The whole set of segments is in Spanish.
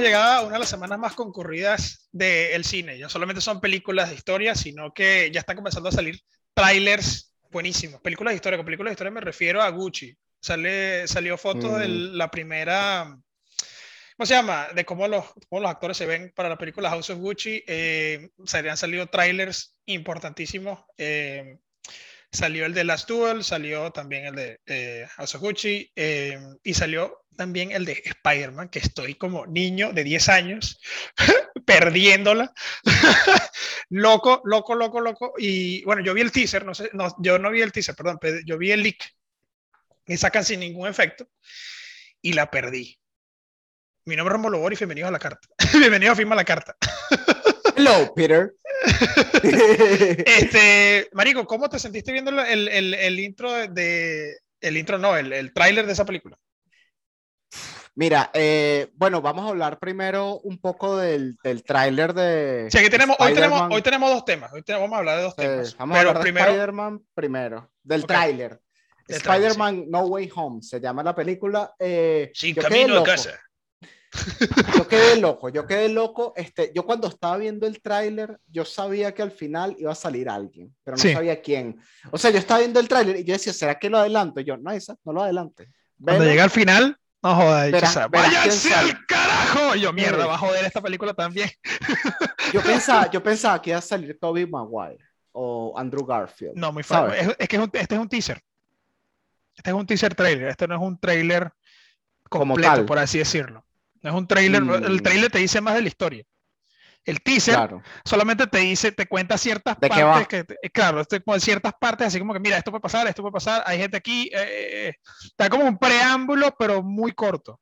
hemos llegado a una de las semanas más concurridas del cine. Ya solamente son películas de historia, sino que ya están comenzando a salir trailers buenísimos. Películas de historia, con películas de historia me refiero a Gucci. Sale, salió fotos de Mm. la primera, ¿cómo se llama? De cómo los, cómo los actores se ven para la película House of Gucci. Eh, han salido trailers importantísimos. Eh, salió el de Last Duel, salió también el de eh, House of Gucci eh, y salió también el de Spider-Man, que estoy como niño de 10 años perdiéndola. loco, loco, loco, loco. Y bueno, yo vi el teaser, no sé, no, yo no vi el teaser, perdón, pe- yo vi el leak y sacan sin ningún efecto y la perdí. Mi nombre es Romulo Boris, bienvenido a la carta. bienvenido a Firma la Carta. Hello, Peter. Este, Marico, ¿cómo te sentiste viendo el, el, el intro de, de- el intro no, el, el tráiler de esa película? Mira, eh, bueno, vamos a hablar primero un poco del, del tráiler de. Sí, aquí tenemos, hoy tenemos, hoy tenemos dos temas. Hoy tenemos, vamos a hablar de dos Eh, temas. vamos a pero hablar de primero, Spider-Man primero, del Ok. tráiler. Spider-Man No Way Home se llama la película. eh, sin camino a casa. Yo quedé loco, yo quedé loco. Este, yo cuando estaba viendo el tráiler, yo sabía que al final iba a salir alguien, pero no Sí. sabía quién. O sea, yo estaba viendo el tráiler y yo decía, ¿será que lo adelanto? Y yo, no, esa, no lo adelante. Cuando Velo". llega al final, no jodas, Verás- verás váyanse al carajo. Y yo, mierda, Sí. va a joder esta película también. Yo pensaba, yo pensaba que iba a salir Tobey Maguire o Andrew Garfield. No, muy fácil. Es, es que es un- este es un teaser. Este es un teaser trailer. Este no es un trailer Como completo, tal. por así decirlo. No es un trailer. Mm. El trailer te dice más de la historia. El teaser Claro. solamente te dice, te cuenta ciertas ¿De qué partes va? que, te- eh, claro, este, como ciertas partes, así como que mira, esto puede pasar, esto puede pasar, hay gente aquí, eh, eh, está como un preámbulo, pero muy corto.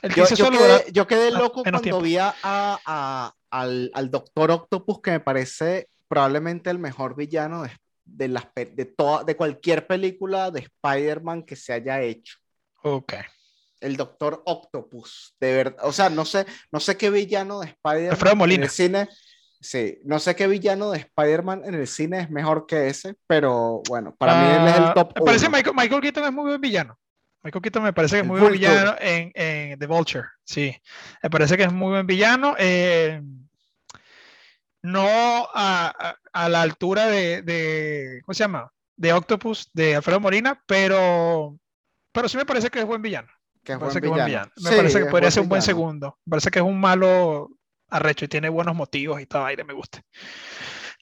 El Yo, solo quedé, yo quedé ah, loco cuando tiempo. vi a, a- al, al Doctor Octopus, que me parece probablemente el mejor villano de, de, las, de, toda, de cualquier película de Spider-Man que se haya hecho. Ok. El Doctor Octopus, de verdad. O sea, no sé, no sé qué villano de Spider-Man en el cine. Sí, no sé qué villano de Spider-Man en el cine es mejor que ese, pero bueno, para mí él es el Ah, top Me parece uno. Michael, Michael Keaton es muy buen villano. Michael Keaton me parece que es muy buen villano en, en The Vulture. Sí, me parece que es muy buen villano. eh, no a, a- a la altura de, de- ¿cómo se llama? De Octopus, de Alfredo Molina, pero, pero sí me parece que es buen villano. Que es Me parece buen que villano. villano. Me Sí, parece que podría ser un buen villano. segundo. Me parece que es un malo arrecho y tiene buenos motivos y todo aire, me gusta.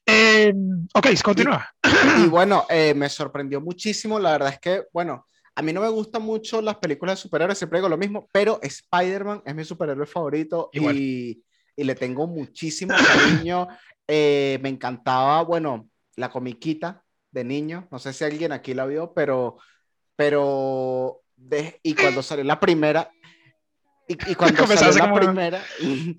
Eh, ok, continúa. Y bueno, eh, me sorprendió muchísimo. La verdad es que, bueno, a mí no me gustan mucho las películas de superhéroes, siempre digo lo mismo, pero Spider-Man es mi superhéroe favorito y, y le tengo muchísimo cariño. Eh, me encantaba, bueno, la comiquita de niño. No sé si alguien aquí la vio, pero, pero, de- y cuando salió la primera, y, y cuando salió la como- primera, y,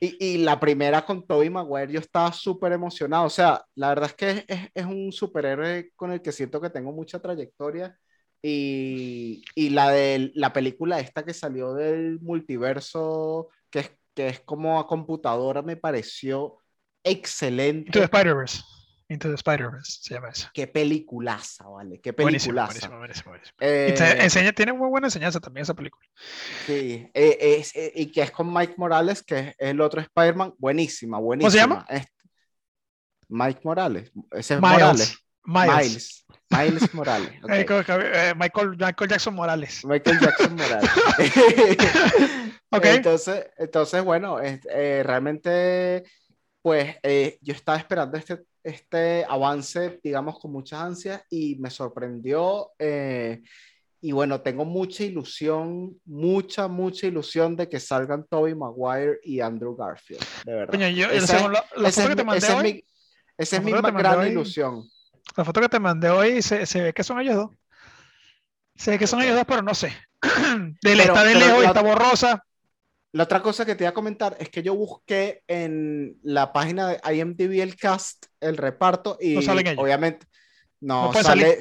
y la primera con Tobey Maguire, yo estaba súper emocionado. O sea, la verdad es que es, es- es un superhéroe con el que siento que tengo mucha trayectoria. Y, y la de la película esta que salió del multiverso, que es, que es como a computadora, me pareció excelente. Into the Spider-Verse. Into the Spider-Verse se llama eso. Qué peliculaza, ¿vale? Qué peliculaza. buenísimo, buenísimo, buenísimo. Eh, enseña, tiene muy buena enseñanza también esa película. sí, eh, es- eh, y que es con Mike Morales, que es el otro Spider-Man, buenísima, buenísima. se llama? Mike Morales, ese es Miles. Morales. Miles. Miles. Miles Morales. Michael, Michael Jackson Morales. Michael Jackson Morales. Ok. Entonces, entonces bueno, realmente, pues yo estaba esperando este, este avance, digamos, con muchas ansias y me sorprendió. eh, y bueno, tengo mucha ilusión, mucha, mucha ilusión de que salgan Tobey Maguire y Andrew Garfield, de verdad. Coño, yo, Esa- según la, la esa foto es que te mi- mandé esa es mi, esa es mi gran hoy- ilusión. la foto que te mandé hoy se, se ve que son ellos dos. Se ve que son ellos dos, pero no sé. De Pero- está de lejos está borrosa. La otra cosa que te iba a comentar es que yo busqué en la página de IMDb el cast, el reparto, y No salen ellos. obviamente no, sale,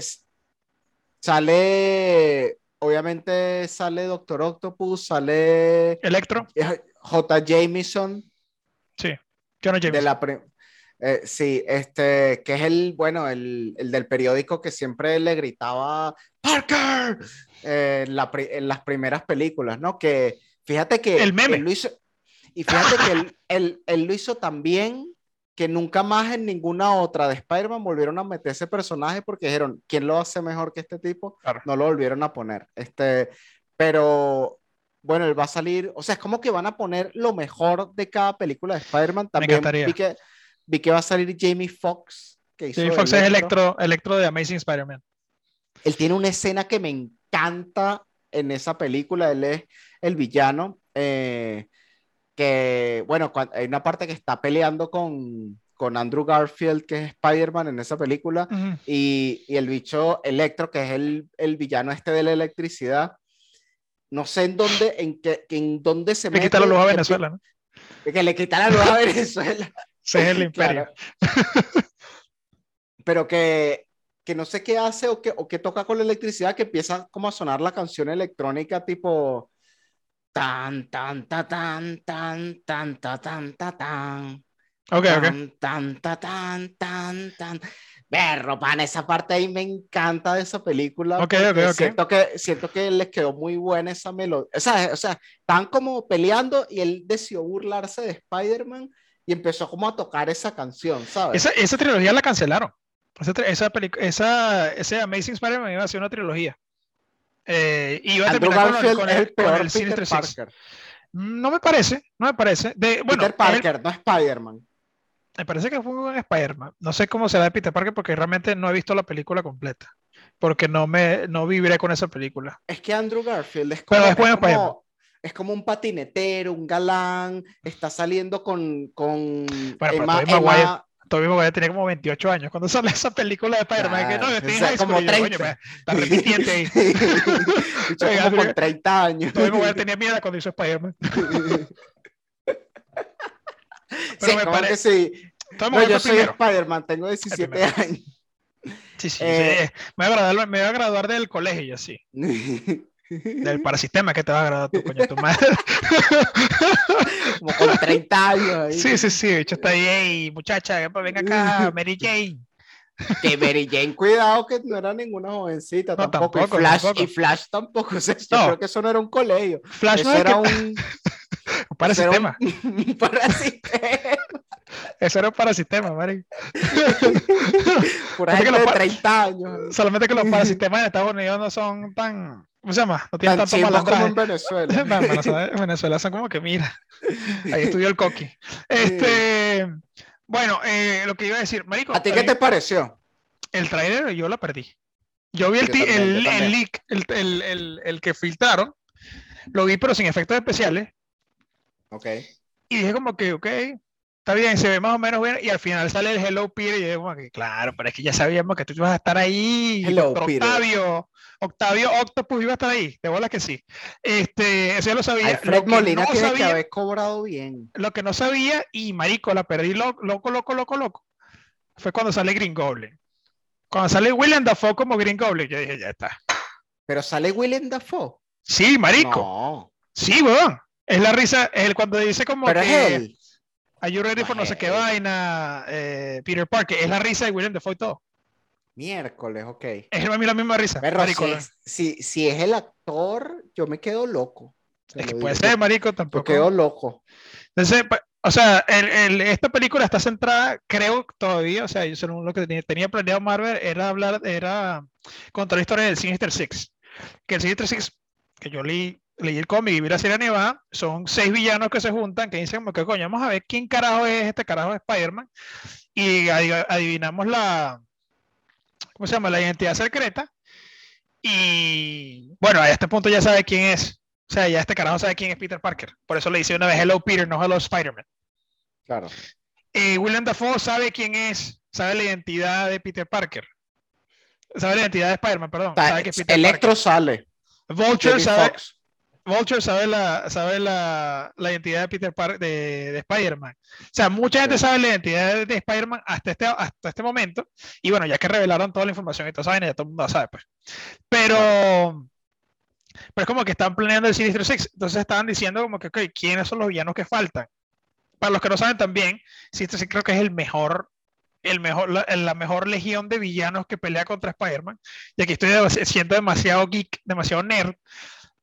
sale, obviamente sale Doctor Octopus, sale Electro, eh, J. Jameson sí. Jonah de Jameson. la pre- eh, sí, este, que es el, bueno, el, el del periódico que siempre le gritaba Parker eh, en, la en las primeras películas, ¿no? Que Fíjate que El meme. él lo hizo, y fíjate que él, él- él lo hizo tan bien que nunca más en ninguna otra de Spider-Man volvieron a meter ese personaje porque dijeron, ¿quién lo hace mejor que este tipo? Claro. No lo volvieron a poner. Este, pero bueno, él va a salir, o sea, es como que van a poner lo mejor de cada película de Spider-Man. También encantaría. vi que, vi que va a salir Jamie Foxx. Jamie de Foxx es Electro, Electro de Amazing Spider-Man. él tiene una escena que me encanta en esa película. Él es el villano. eh, que, bueno, cuan- hay una parte que está peleando con, con Andrew Garfield, que es Spider-Man en esa película. Ujú. Y, y el bicho Electro, que es el, el villano este de la electricidad. No sé en dónde, en qué, en dónde se Le quita la luz a Venezuela, ¿no? Que, le quita la luz a Venezuela. Ese es el imperio. Claro. Pero que, que no sé qué hace o que, o que toca con la electricidad, que empieza como a sonar la canción electrónica tipo tan, tan, ta, tan, tan, tan, ta, tan, ta, tan, Ok, ok. tan, tan, ta, tan, tan, tan. Berro, pan, esa parte ahí me encanta de esa película. Ok, ok, ok. Siento que, siento que les quedó muy buena esa melodía. O sea, o sea, estaban como peleando y él decidió burlarse de Spider-Man y empezó como a tocar esa canción, ¿sabes? Esa, esa trilogía la cancelaron. Esa, esa, esa, ese Amazing Spider-Man iba a ser una trilogía. Eh, y iba a Andrew terminar con, Garfield con el, el con peor el Peter Six. Parker. No me parece, no me parece. De, bueno, Peter él- Parker, no Spider-Man. me parece que fue un Spider-Man. No sé cómo será de Peter Parker porque realmente no he visto la película completa. Porque no me no viviré con esa película. Es que Andrew Garfield es Pero como, es buen es como, es como un patinetero, un galán, está saliendo con, con pero Emma, Maguire Emma- Todavía Maguire tenía como 28 años cuando sale esa película de Spider-Man. que no, Claro, estoy o sea, como Y yo, coño, 30. me- está repitiendo ahí. Bicho Oiga, como pero- con 30 años. Tobey Maguire tenía miedo cuando hizo Spider-Man. sí, me como pare- que sí. Tobey No, yo soy. Spider-Man, tengo 17 primero. años. Sí, sí, Eh, sí. Me voy, a graduar, me voy a graduar del colegio y así. Del parasistema que te vas a graduar tú, coño, tu madre. como con 30 años. ahí. Sí, sí, sí. De hecho, está ahí, "Ey, muchacha, pues venga acá, Mary Jane. Que Mary Jane, cuidado, que no era ninguna jovencita No, tampoco. tampoco, y, Flash, tampoco. y Flash tampoco. O sea, yo No. creo que eso no era un colegio. Flash eso no es era que- un, un eso era parasistema. un, un parasistema. Eso era un parasistema, que gente los de pa- 30 años. Solamente que los parasistemas en Estados Unidos no son tan. ¿Cómo se llama? No tienen Tan tanto chimbos como en malandraje. Venezuela. No, en Venezuela, en Venezuela son como que, mira, ahí estudió el coqui. Este, bueno, eh, lo que iba a decir, Marico, ¿A ti qué te pareció? el trailer yo lo perdí. Yo vi el, Yo también, el, yo el leak, el, el, el, el que filtraron, lo vi pero sin efectos especiales Ok. y dije como que, ok, está bien, se ve más o menos bien y al final sale el Hello Peter y yo como que, claro, pero es que ya sabíamos que tú ibas a estar ahí, Hello. Peter. Octavio, Octavio Octopus iba a estar ahí, de bola que sí. Este, eso ya lo sabía. Alfred lo que Molina no tiene que sabía- haber cobrado bien. lo que no sabía, y marico, la perdí lo- loco, loco, loco, loco, fue cuando sale Green Goblin. Cuando sale William Dafoe como Green Goblin, yo dije, ya está. Pero sale Willem Dafoe. Sí, marico. No, Sí, weón. Es la risa, es el cuando dice como pero que es él. Are you ready for no sé qué vaina, eh, Peter Parker. Es la risa de William Dafoe y todo. Miércoles, ok. Es a mí la misma risa. Pero marico. si es, si, si es el actor, yo me quedo loco. Es que puede ser, marico, tampoco. quedo loco. Entonces, o sea, el- el- esta película está centrada, creo todavía, o sea, yo según lo que tenía, planeado Marvel era hablar, era contar la historia del Sinister Six. Que el Sinister Six, que yo leí, leí el cómic y vi la serie animada, son seis villanos que se juntan, que dicen como que coño, vamos a ver quién carajo es este carajo de Spider-Man. Y adi- adivinamos la, ¿cómo se llama? La identidad secreta. Y bueno, a este punto ya sabe quién es. O sea, ya este carajo sabe quién es Peter Parker. Por eso le dice una vez Hello Peter, no Hello Spider-Man. Claro. Eh, William Dafoe sabe quién es, sabe la identidad de Peter Parker. Sabe la identidad de Spider-Man, perdón. Sea, sabe que Electro sale. Parker. Vulture Jamie sabe. Vulture sabe la, sabe la, la identidad de Peter Parker de, de Spider-Man. O sea, mucha gente Sí. sabe la identidad de, de Spider-Man hasta este, hasta este momento. Y bueno, ya que revelaron toda la información y toda esa vaina, ya todo el mundo la sabe, pues. Pero, pero es como que están planeando el Sinister Six. Entonces estaban diciendo como que, ok, ¿quiénes son los villanos que faltan? Para los que no saben también, Sinister Six creo que es el mejor, el mejor, la, la mejor legión de villanos que pelea contra Spider-Man. Y aquí estoy siendo demasiado geek, demasiado nerd.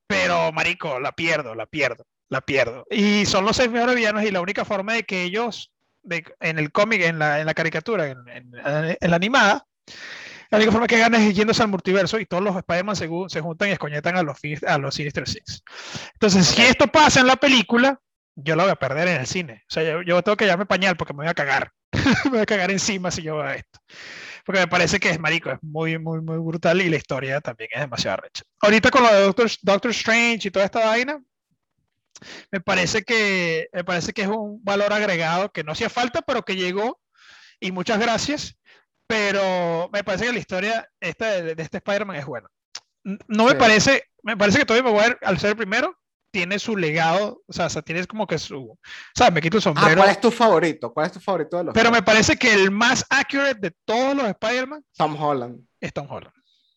Pero, marico, la pierdo, la pierdo. la pierdo. Y son los seis mejores villanos y la única forma de que ellos, de, en el cómic, en la, en la caricatura, en, en, en, la animada, la única forma que ganan es yéndose al multiverso y todos los Spider-Man se, se, juntan y escoñetan a los, a los Sinister Six. Entonces, okay. si esto pasa en la película, yo la voy a perder en el cine. O sea, yo, yo tengo que llevarme pañal porque me voy a cagar. me voy a cagar encima si yo veo esto. Porque me parece que es marico, es muy, muy, muy brutal y la historia también es demasiado recha. Ahorita con lo de Doctor, Doctor Strange y toda esta vaina, me parece que me parece que es un valor agregado que no hacía falta, pero que llegó y muchas gracias. Pero me parece que la historia esta de, de este Spider-Man es buena. No me sí. parece, me parece que Tobey Maguire, al ser el primero, tiene su legado, o sea, o sea, tienes como que su, ¿sabes? Me quito el sombrero. Ah, ¿Cuál es tu favorito? ¿Cuál es tu favorito de los? Pero me parece que el más accurate de todos los Spider-Man. Tom Holland. Es Tom Holland.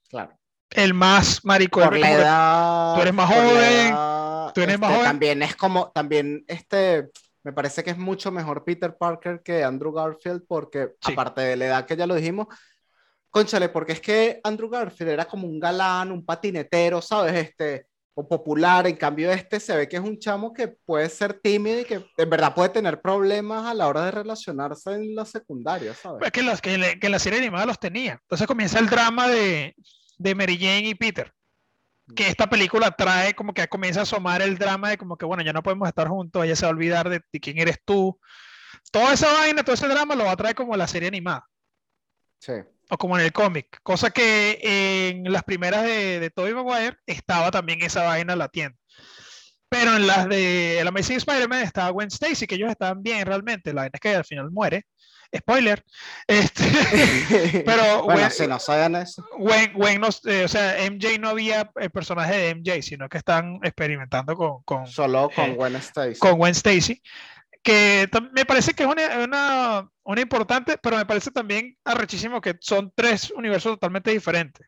Claro. El más marico. Por la edad, tú eres más joven. Edad, tú eres este, más joven. También es como, también este, me parece que es mucho mejor Peter Parker que Andrew Garfield porque sí. aparte de la edad que ya lo dijimos, conchale, porque es que Andrew Garfield era como un galán, un patinetero, ¿sabes? Este, o popular, en cambio este se ve que es un chamo que puede ser tímido y que en verdad puede tener problemas a la hora de relacionarse en la secundaria, ¿sabes? Es que, los, que, le, que la serie animada los tenía. Entonces comienza el drama de, de Mary Jane y Peter. Que esta película trae como que comienza a asomar el drama de como que, bueno, ya no podemos estar juntos, ella se va a olvidar de, de quién eres tú. Toda esa vaina, todo ese drama lo va a traer como la serie animada. Sí o como en el cómic, cosa que en las primeras de, de Tobey Maguire estaba también esa vaina latiendo. Pero en las de El Amazing Spider-Man estaba Gwen Stacy, que ellos estaban bien realmente. La vaina es que al final muere. Spoiler. Este, pero bueno, Gwen, si no saben eso. Gwen, Gwen no, eh, o sea, MJ no había el personaje de MJ, sino que están experimentando con. con Solo con eh, Gwen Stacy. Con Gwen Stacy que me parece que es una, una, una, importante, pero me parece también arrechísimo que son tres universos totalmente diferentes.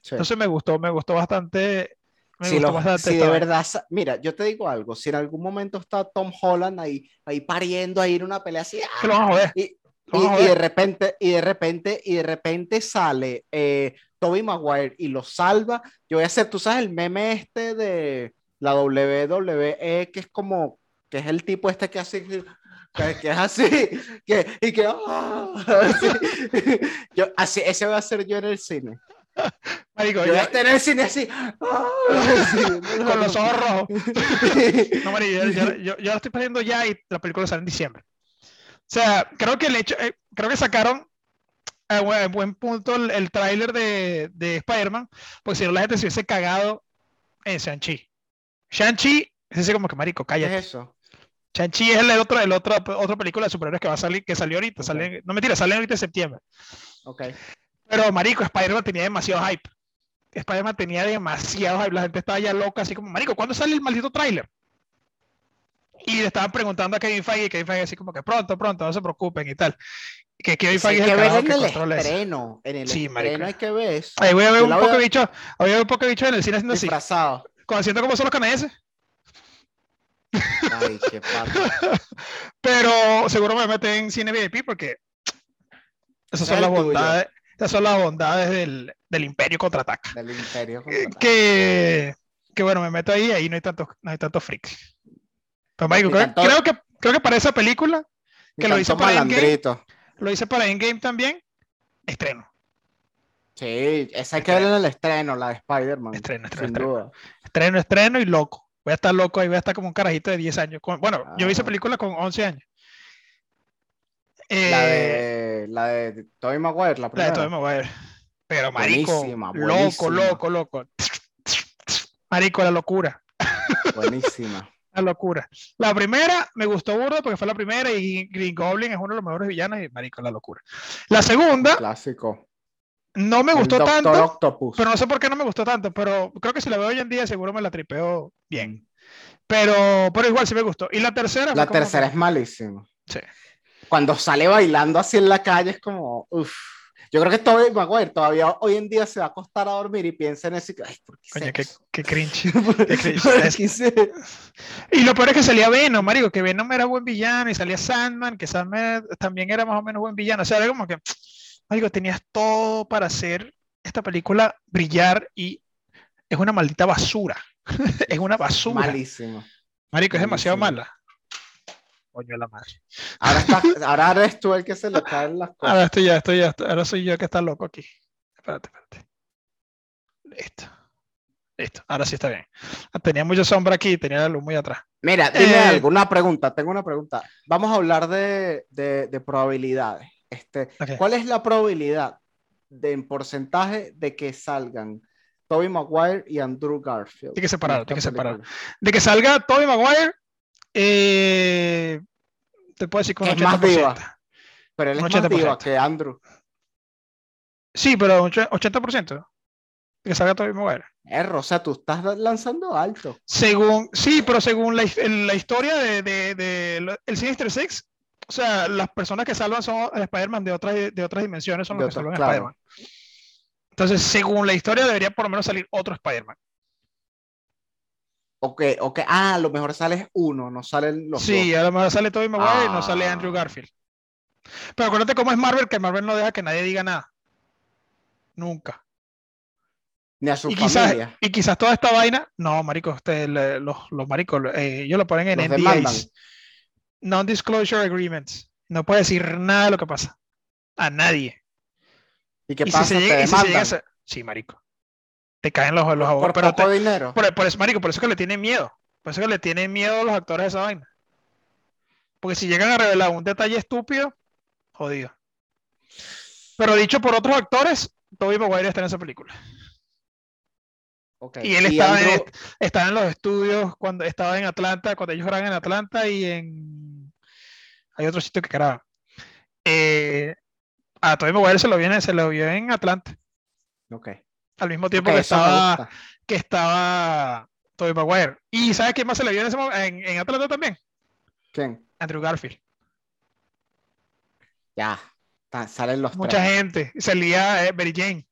Sí. Entonces me gustó, me gustó bastante. Me si gustó lo, bastante si de verdad, mira, yo te digo algo, si en algún momento está Tom Holland ahí, ahí pariendo ahí en una pelea así, que lo van a joder. Y, y, y, de repente, y de repente, y de repente sale eh, Toby Maguire y lo salva, yo voy a hacer, tú sabes el meme este de la WWE, que es como que es el tipo este que hace que, que es así que, y que oh, así. Yo, así ese va a ser yo en el cine Marico, yo voy a estar en el cine así, oh, así con los ojos rojos no, marico, yo, yo, lo estoy perdiendo ya y la película sale en diciembre o sea, creo que el hecho, eh, creo que sacaron a buen, buen punto el, el tráiler de, de Spider-Man, porque si no la gente se hubiese cagado en Shang-Chi. Shang-Chi es así como que, marico, cállate. ¿Qué es eso? Shang-Chi es el otro, el otro, otra película de superhéroes que va a salir, que salió ahorita. Okay. Sale, no mentira, sale ahorita en septiembre. Ok. Pero, marico, Spider-Man tenía demasiado hype. Spider-Man tenía demasiado hype. La gente estaba ya loca, así como, marico, ¿cuándo sale el maldito tráiler? Y le estaban preguntando a Kevin Feige, y Kevin Feige así como que pronto, pronto, no se preocupen y tal. Que Kevin Feige es que el en que el controla estreno. En el Sí, estreno marico. hay que ver. Ahí voy a ver Yo un poco voy de a- bicho, voy a ver un poco bicho en el cine haciendo así, Disfrazado. como haciendo como son los canadienses. Ay, qué pato. Pero seguro me meten en cine VIP porque esas son las bondades, esas son las bondades del, del Imperio contraataca. Del imperio. Eh, contraataca. Que, que bueno, me meto ahí y ahí no hay tantos, no hay tantos freaks. Pero marico, Ni creo, tanto- creo que creo que para esa película, que lo hice para Endgame. lo hice para Endgame también, estreno. Sí, esa hay que ver en el estreno, la de Spider-Man. Estreno, estreno, Sin estreno. duda. Estreno, estreno y loco. Voy a estar loco ahí, voy a estar como un carajito de 10 años. Con- bueno, yo vi esa Ah. película con 11 años. La Eh, de, la de Tobey Maguire, la La de primera. Tobey Maguire. Pero marico, Buenísima, loco, buenísima. loco, loco. Marico, la locura, Buenísima. la locura. La primera me gustó burda porque fue la primera y Green Goblin es uno de los mejores villanos y marico, la locura. La segunda Clásico. No me El gustó Doctor tanto, Octopus. pero no sé por qué no me gustó tanto, pero creo que si la veo hoy en día seguro me la tripeo bien. Pero, pero igual sí me gustó. Y la tercera La tercera es malísima. Sí. Cuando sale bailando así en la calle es como, uff. Yo creo que Tobey Maguire todavía hoy en día se va a acostar a dormir y piensa en eso y ay, ¿por qué Coño, qué, qué cringe. ¿Por qué cringe. Y lo peor es que salía Venom, marico, que Venom era buen villano y salía Sandman, que Sandman también era más o menos buen villano. O sea, era como que, marico, tenías todo para hacer esta película brillar y es una maldita basura. es una basura. Malísimo. Marico, es demasiado mala. Coño la madre. Ahora, está, ahora eres tú el que se le caen las cosas. Ahora estoy ya, estoy ya, ahora soy yo que está loco aquí. Espérate, espérate. Listo. Listo, ahora sí está bien. Tenía mucha sombra aquí, tenía la luz muy atrás. Mira, dime Eh, algo, una pregunta, tengo una pregunta. Vamos a hablar de, de- de probabilidades. Este. ¿Cuál es la probabilidad de, en porcentaje de que salgan Tobey Maguire y Andrew Garfield? Hay que separarlo, en hay que película? De que salga Tobey Maguire, eh, te puedo decir con Que un es más 80%. viva. Pero él es más viva 80%. que Andrew. Sí, pero un och- 80%. De que salga Tobey Maguire. Erro, o sea, tú estás lanzando alto. Según, sí, pero según la, historia de, de- el Sinister Six, o sea, las personas que salvan son Spider-Man de otras, de otras dimensiones, son De los que salvan claro. Spider-Man. Entonces, según la historia, debería por lo menos salir otro Spider-Man. Ok, ok. Ah, a lo mejor sales uno, no salen los Sí, dos. a lo mejor sale Tobey Maguire y no sale Ah. Andrew Garfield. Pero acuérdate cómo es Marvel, que Marvel no deja que nadie diga nada. Nunca. Ni a su Y quizás, familia. y quizás toda esta vaina, no, maricos, ustedes, le- los, los maricos, eh, ellos lo ponen en Los demandan. Non-Disclosure Agreements. No puede decir nada de lo que pasa. A nadie. ¿Y qué y pasa? si se ¿Te llega, y si se llega a demandan? ser- Sí, marico. Te caen los, los por abogados. Pero, poco te- dinero. por, por eso, marico, por eso que le tienen miedo. Por eso que le tienen miedo a los actores de esa vaina. Porque si llegan a revelar un detalle estúpido, jodido. Pero dicho por otros actores, Tobey Maguire está en esa película. Ok. Y él estaba, en, Andrew- estaba en los estudios cuando estaba en Atlanta, cuando ellos graban en Atlanta y en. Hay otro sitio que graban. Eh, a Tobey Maguire se lo, vio en- se lo vio en Atlanta, Ok. al mismo tiempo que estaba, que estaba Tobey Maguire. ¿Y sabes quién más se le vio en, ese en, en Atlanta también? ¿Quién? Andrew Garfield. Ya. Salen los Mucha tres. gente. Salía eh, Mary Jane.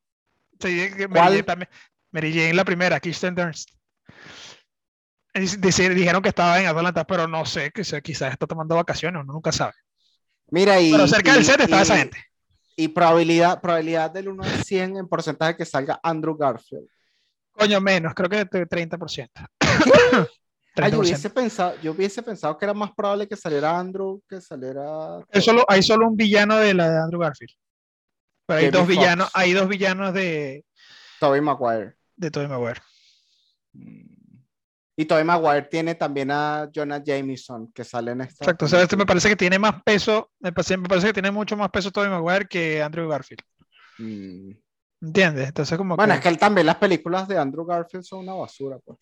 Mary. Jane, también- Mary Jane, la primera, Kirsten Dunst. Dijeron que estaba en Atlanta, pero no sé, quizás está tomando vacaciones, uno nunca sabe. Mira, y. Pero cerca del set estaba esa gente. Y probabilidad, probabilidad del 1 al 100 en porcentaje que salga Andrew Garfield. Coño, menos, creo que de 30%. Ah, yo 30%. hubiese pensado, yo hubiese pensado que era más probable que saliera Andrew que saliera. Hay solo, hay solo un villano de la de Andrew Garfield. Pero hay Jamie dos villanos, hay dos villanos de, Tobey Maguire. de Tobey Maguire. Y Tobey Maguire tiene también a Jonah Jameson que sale en esta. Exacto, o sea, este me parece que tiene más peso, me parece, me parece que tiene mucho más peso Tobey Maguire que Andrew Garfield. Mm. ¿Entiendes? Entonces como Bueno, que- es que él también las películas de Andrew Garfield son una basura, pues.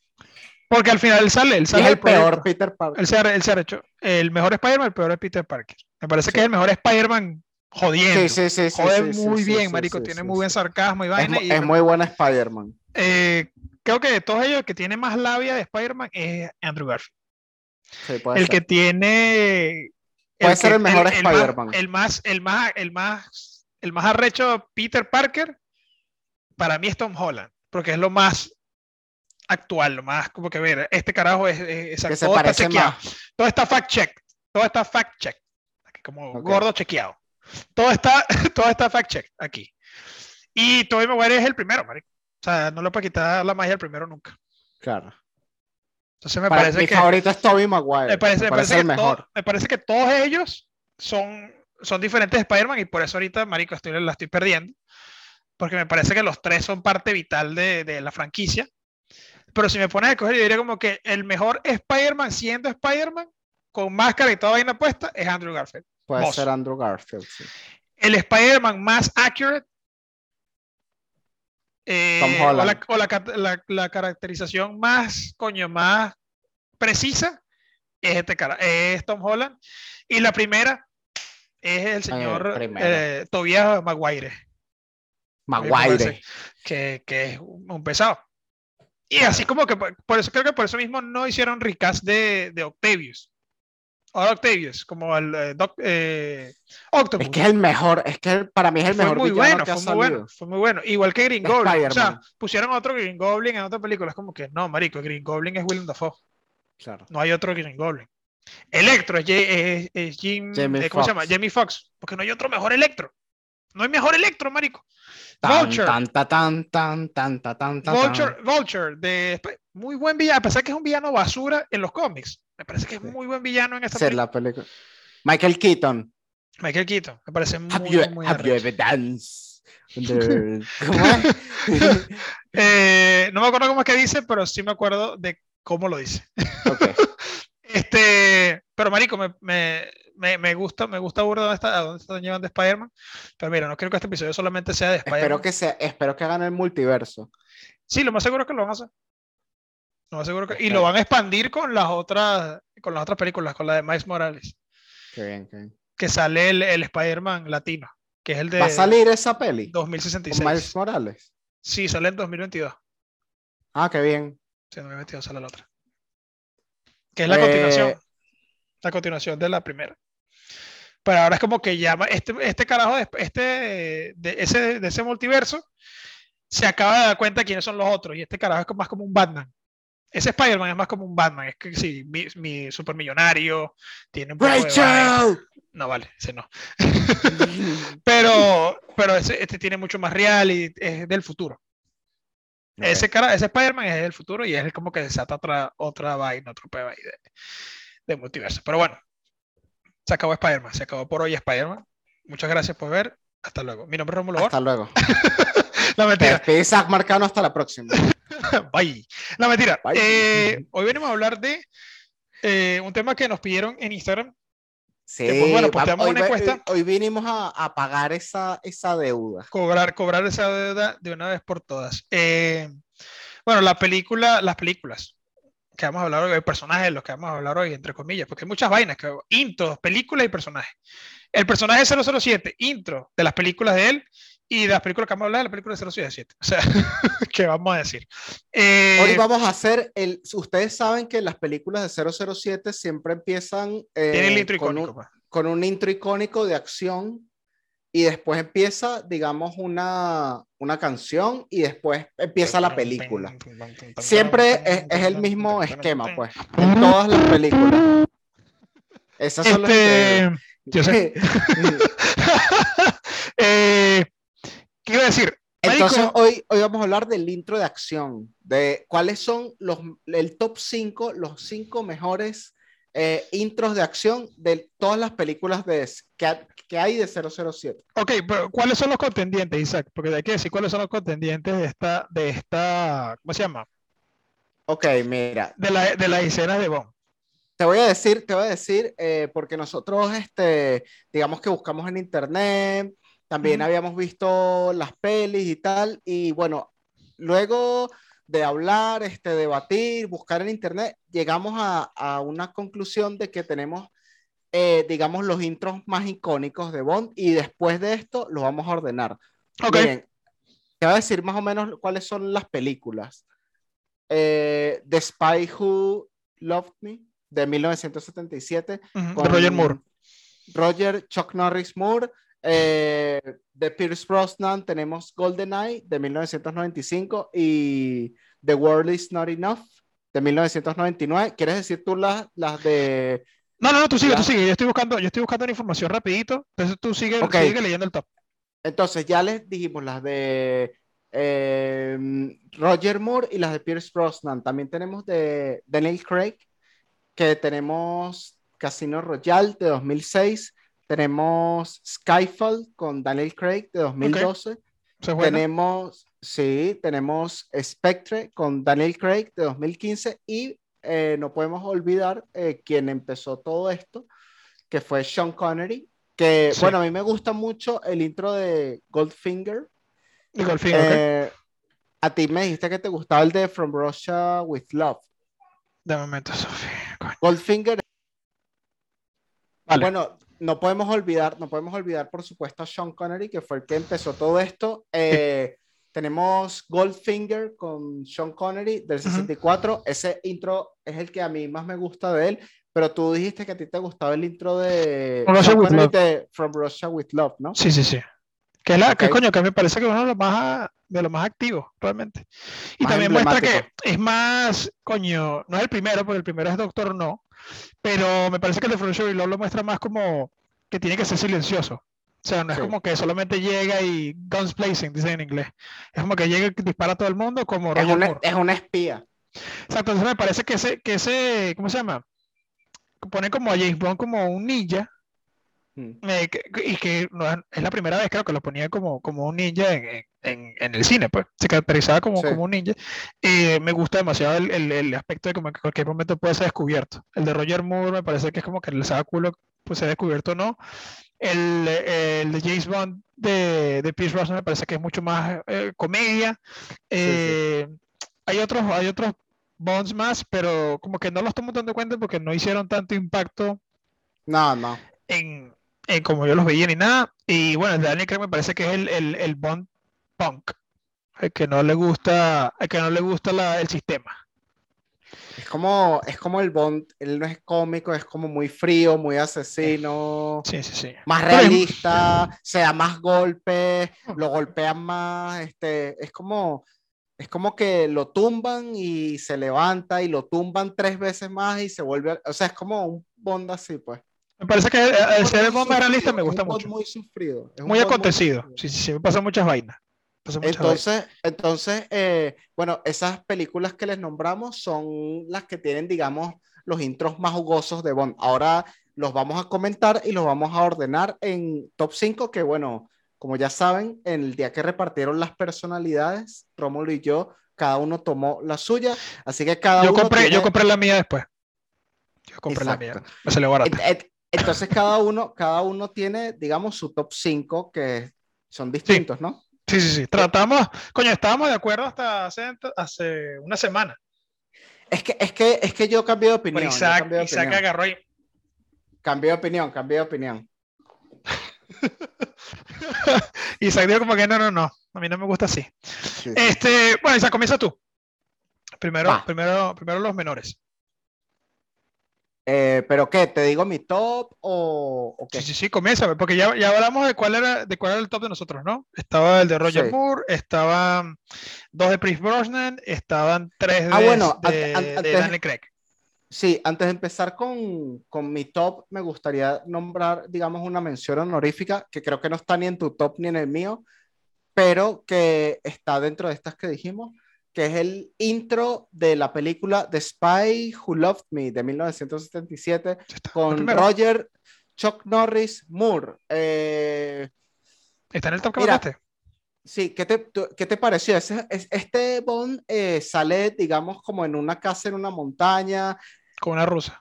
Porque al final él sale, él sale es el peor Peter Parker. Él se, ha, él se ha hecho el mejor Spider-Man, el peor es Peter Parker. Me parece Sí. que es el mejor Spider-Man jodiendo. Sí, sí, sí, Jode sí, muy sí, bien, marico. tiene muy buen sarcasmo y Es, vaina. y es muy buena Spider-Man. eh, creo que de todos ellos, el que tiene más labia de Spider-Man es Andrew Garfield. Sí, puede el ser. que tiene. Puede ser que- el mejor Spider-Man. El más, el más, el más, el más arrecho Peter Parker, para mí es Tom Holland, porque es lo más actual, lo más como que ver, este carajo es, es- todo está parece chequeado, todo está fact check, todo está fact check, como gordo chequeado, todo está, todo está fact check aquí. Y Tobey Maguire es el primero, marico. O sea, no le puede quitar la magia al primero nunca. Claro. Entonces me Para- parece mi que favorito es Tobey Maguire. me parece, me parece el que to- mejor. me parece que todos ellos son, son diferentes de Spider-Man y por eso ahorita, marico, estoy, la estoy perdiendo. Porque me parece que los tres son parte vital de, de la franquicia. Pero si me pones a escoger, yo diría como que el mejor Spider-Man siendo Spider-Man, con máscara y toda vaina puesta, es Andrew Garfield. Puede Vos. ser Andrew Garfield, sí. El Spider-Man más accurate. Eh, o la, o la la- la caracterización más, coño, más precisa es este cara, es Tom Holland. Y la primera es el señor primero. eh, Tobias Maguire, Maguire. que, que es un pesado. Y así como que por por eso creo que por eso mismo no hicieron recast de, de Octavius. O Octavius, como el eh, Doc- eh, Octopus. Es que es el mejor, es que para mí es el fue mejor muy bueno, que fue muy bueno, fue muy bueno. Igual que Green Goblin. O sea, pusieron otro Green Goblin en otra película. Es como que, no, marico, Green Goblin es Willem Dafoe. Claro. No hay otro Green Goblin. Electro es, J- es- es Jim, Jamie eh, ¿cómo se llama? Jamie Foxx. Porque no hay otro mejor Electro. No hay mejor Electro, marico. Tan, Vulture. tan, ta, tan, tan, tan, ta, tan, ta, tan. Vulture, Vulture, de muy buen villano, a pesar que es un villano basura en los cómics. Me parece que es muy buen villano en esta Sí, película. la película. Michael Keaton. Michael Keaton, me parece muy, Have you, muy have you ever danced? Eh, no me acuerdo cómo es que dice, pero sí me acuerdo de cómo lo dice. Ok. Este, pero marico, me, me, me, me gusta, me gusta burda dónde está, a dónde están llevando Spider-Man. Pero mira, no quiero que este episodio solamente sea de Espero Spider-Man. que, sea, espero que hagan el multiverso. Sí, lo más seguro es que lo van a hacer. Lo más seguro que, y lo van a expandir con las otras, con las otras películas, con la de Miles Morales, Qué bien, qué bien. que sale el, el Spider-Man latino, que es el de ¿Va a salir esa peli? Con 2066. Miles Morales. Sí, sale en 2022. Ah, qué bien. Sí, en 2022 sale la otra. Que es la Eh, continuación. La continuación de la primera. Pero ahora es como que llama este, este carajo, de, este, de, ese, de ese multiverso, se acaba de dar cuenta de quiénes son los otros. Y este carajo es más como un Batman. Ese Spider-Man es más como un Batman. Es que sí, mi, mi supermillonario, tiene un. ¡Rachel! No vale, ese no. Pero, pero ese, este tiene mucho más real y es del futuro. Ok. Ese, cara, ese Spider-Man es del futuro y es como que desata otra, otra vaina, otro peo ahí de, de multiverso. Pero bueno, se acabó Spider-Man, se acabó por hoy Spider-Man. Muchas gracias por ver. Hasta luego. Mi nombre es Rómulo Bor. Hasta luego. La mentira. Zach Marcano. Hasta la próxima. Bye. La mentira. Bye. Eh, hoy venimos a hablar de eh, un tema que nos pidieron en Instagram. Sí, pues, bueno, va- posteamos hoy, una encuesta. hoy vinimos a, a pagar esa, esa deuda. Cobrar, cobrar esa deuda de una vez por todas. Eh, bueno, la película, las películas que vamos a hablar hoy, el personaje de los que vamos a hablar hoy, entre comillas, porque hay muchas vainas, que, intros, películas y personajes. El personaje 007, intro de las películas de él y de las películas que vamos a hablar de la película de 007. O sea, ¿qué vamos a decir? Eh, Hoy vamos a hacer el. Ustedes saben que las películas de 007 siempre empiezan eh, el intro con, icónico. un, pues. con un intro icónico de acción y después empieza, digamos, una, una canción y después empieza la película. Siempre es, es el mismo esquema, pues, en todas las películas. Esas son las Este, yo sé. Eh, ¿Qué iba a decir? Entonces, Marico, hoy, hoy vamos a hablar del intro de acción, de cuáles son los, el top 5, los 5 mejores eh, intros de acción de todas las películas de, que, que hay de 007. ok, pero ¿cuáles son los contendientes, Isaac? Porque hay que decir cuáles son los contendientes de esta, de esta, ¿cómo se llama? Ok, mira, De, la, de las escenas de Bond. te voy a decir, te voy a decir, eh, porque nosotros, este, digamos que buscamos en internet, también habíamos visto las pelis y tal, y bueno, luego de hablar, este, debatir, buscar en internet, llegamos a, a una conclusión de que tenemos, eh, digamos, los intros más icónicos de Bond, y después de esto los vamos a ordenar. Ok, Miren, te voy a decir más o menos cuáles son las películas. Eh, The Spy Who Loved Me, de 1977. ujú, con de Roger Moore. Roger Chuck Norris Moore. Eh, de Pierce Brosnan tenemos GoldenEye de 1995 y The World Is Not Enough de 1999. ¿Quieres decir tú las, las de... No, no, no, tú sigue, tú sigue. Yo estoy buscando, yo estoy buscando la información rapidito. Entonces tú sigue, Ok. sigue leyendo el top. Entonces ya les dijimos las de eh, Roger Moore y las de Pierce Brosnan. También tenemos de Daniel Craig, que tenemos Casino Royale de 2006. Tenemos Skyfall con Daniel Craig de 2012. Eso es bueno. Tenemos, sí, tenemos Spectre con Daniel Craig de 2015 y eh, no podemos olvidar eh, quien empezó todo esto, que fue Sean Connery, que Sí. bueno, a mí me gusta mucho el intro de Goldfinger. Y Goldfinger. Eh, A ti me dijiste que te gustaba el de From Russia with Love. De momento, Sofía. Goldfinger, Vale. bueno, no podemos olvidar, no podemos olvidar, por supuesto, a Sean Connery, que fue el que empezó todo esto. Eh, tenemos Goldfinger con Sean Connery del 64. Ese intro es el que a mí más me gusta de él, pero tú dijiste que a ti te gustaba el intro de From Russia Sean with Connery Love. de From Russia with Love, ¿no? Sí, sí, sí. Que es la, que coño, que me parece que es uno de los más, de los más activos, realmente. Y Más también muestra que es más, coño, no es el primero, porque el primero es Doctor No, pero me parece que el de From Love lo muestra más como que tiene que ser silencioso. O sea, no es como que solamente llega y guns blazing, dicen en inglés. Es como que llega y dispara a todo el mundo como es una, es una espía. Exacto, entonces me parece que ese, que ese, ¿cómo se llama? Pone como a James Bond como un ninja. Mm. Eh, y que es la primera vez creo que lo ponía como, como un ninja en, en, en el cine, pues se caracterizaba como, como un ninja. Eh, me gusta demasiado el, el, el, aspecto de como que en cualquier momento puede ser descubierto. El de Roger Moore me parece que es como que el culo pues se ha descubierto o no. El, el, de James Bond de, de Pierce Brosnan me parece que es mucho más eh, comedia. Eh, hay otros, hay otros Bonds más, pero como que no los tomo tanto cuenta porque no hicieron tanto impacto. No, no. En, en como yo los veía ni nada. Y bueno, el de Daniel Craig me parece que es el, el, el Bond punk. El que no le gusta, el que no le gusta la, el sistema. Es como, es como el Bond, él no es cómico, es como muy frío, muy asesino, sí, sí, sí. más realista, se da más golpes, lo golpean más, este, es como, es como que lo tumban y se levanta y lo tumban tres veces más y se vuelve, o sea, es como un Bond así, pues. Me parece que el ser Bond más realista me gusta mucho. Muy sufrido. muy acontecido. sí, sí, sí, me pasa muchas vainas. Entonces, entonces eh, bueno, esas películas que les nombramos son las que tienen, digamos, los intros más jugosos de Bond. Ahora los vamos a comentar y los vamos a ordenar en top 5, que bueno, como ya saben, en el día que repartieron las personalidades, Rómulo y yo, cada uno tomó la suya, así que cada yo uno... Compré, Yo compré la mía después. Yo compré la mía. Me salió barata. Entonces cada uno, cada uno tiene, digamos, su top 5, que son distintos, ¿no? Sí, sí, sí. Tratamos, coño, estábamos de acuerdo hasta hace, hace una semana. Es que, es que, es que yo cambié de opinión. Isaac, Isaac agarró ahí. Cambié de opinión, cambié de opinión. Isaac dijo como que no, no, no, a mí no me gusta así. Este, bueno, Isaac, comienza tú. Primero, primero, primero los menores. Eh, ¿Pero qué? ¿Te digo mi top o, qué? Sí, sí, sí, comienza, porque ya, ya, hablamos de cuál, era, de cuál era el top de nosotros, ¿no? Estaba el de Roger Moore, estaban dos de Chris Brosnan, estaban tres ah, de, bueno, de, Daniel Craig. Sí, antes de empezar con, con, mi top, me gustaría nombrar, digamos, una mención honorífica que creo que no está ni en tu top ni en el mío, pero que está dentro de estas que dijimos que es el intro de la película The Spy Who Loved Me de 1977 con Roger Chuck Norris Moore. Eh, ¿Está en el top que mira, Sí, ¿qué te, ¿qué te pareció? este Bond eh, sale, digamos, como en una casa en una montaña. Con una rusa.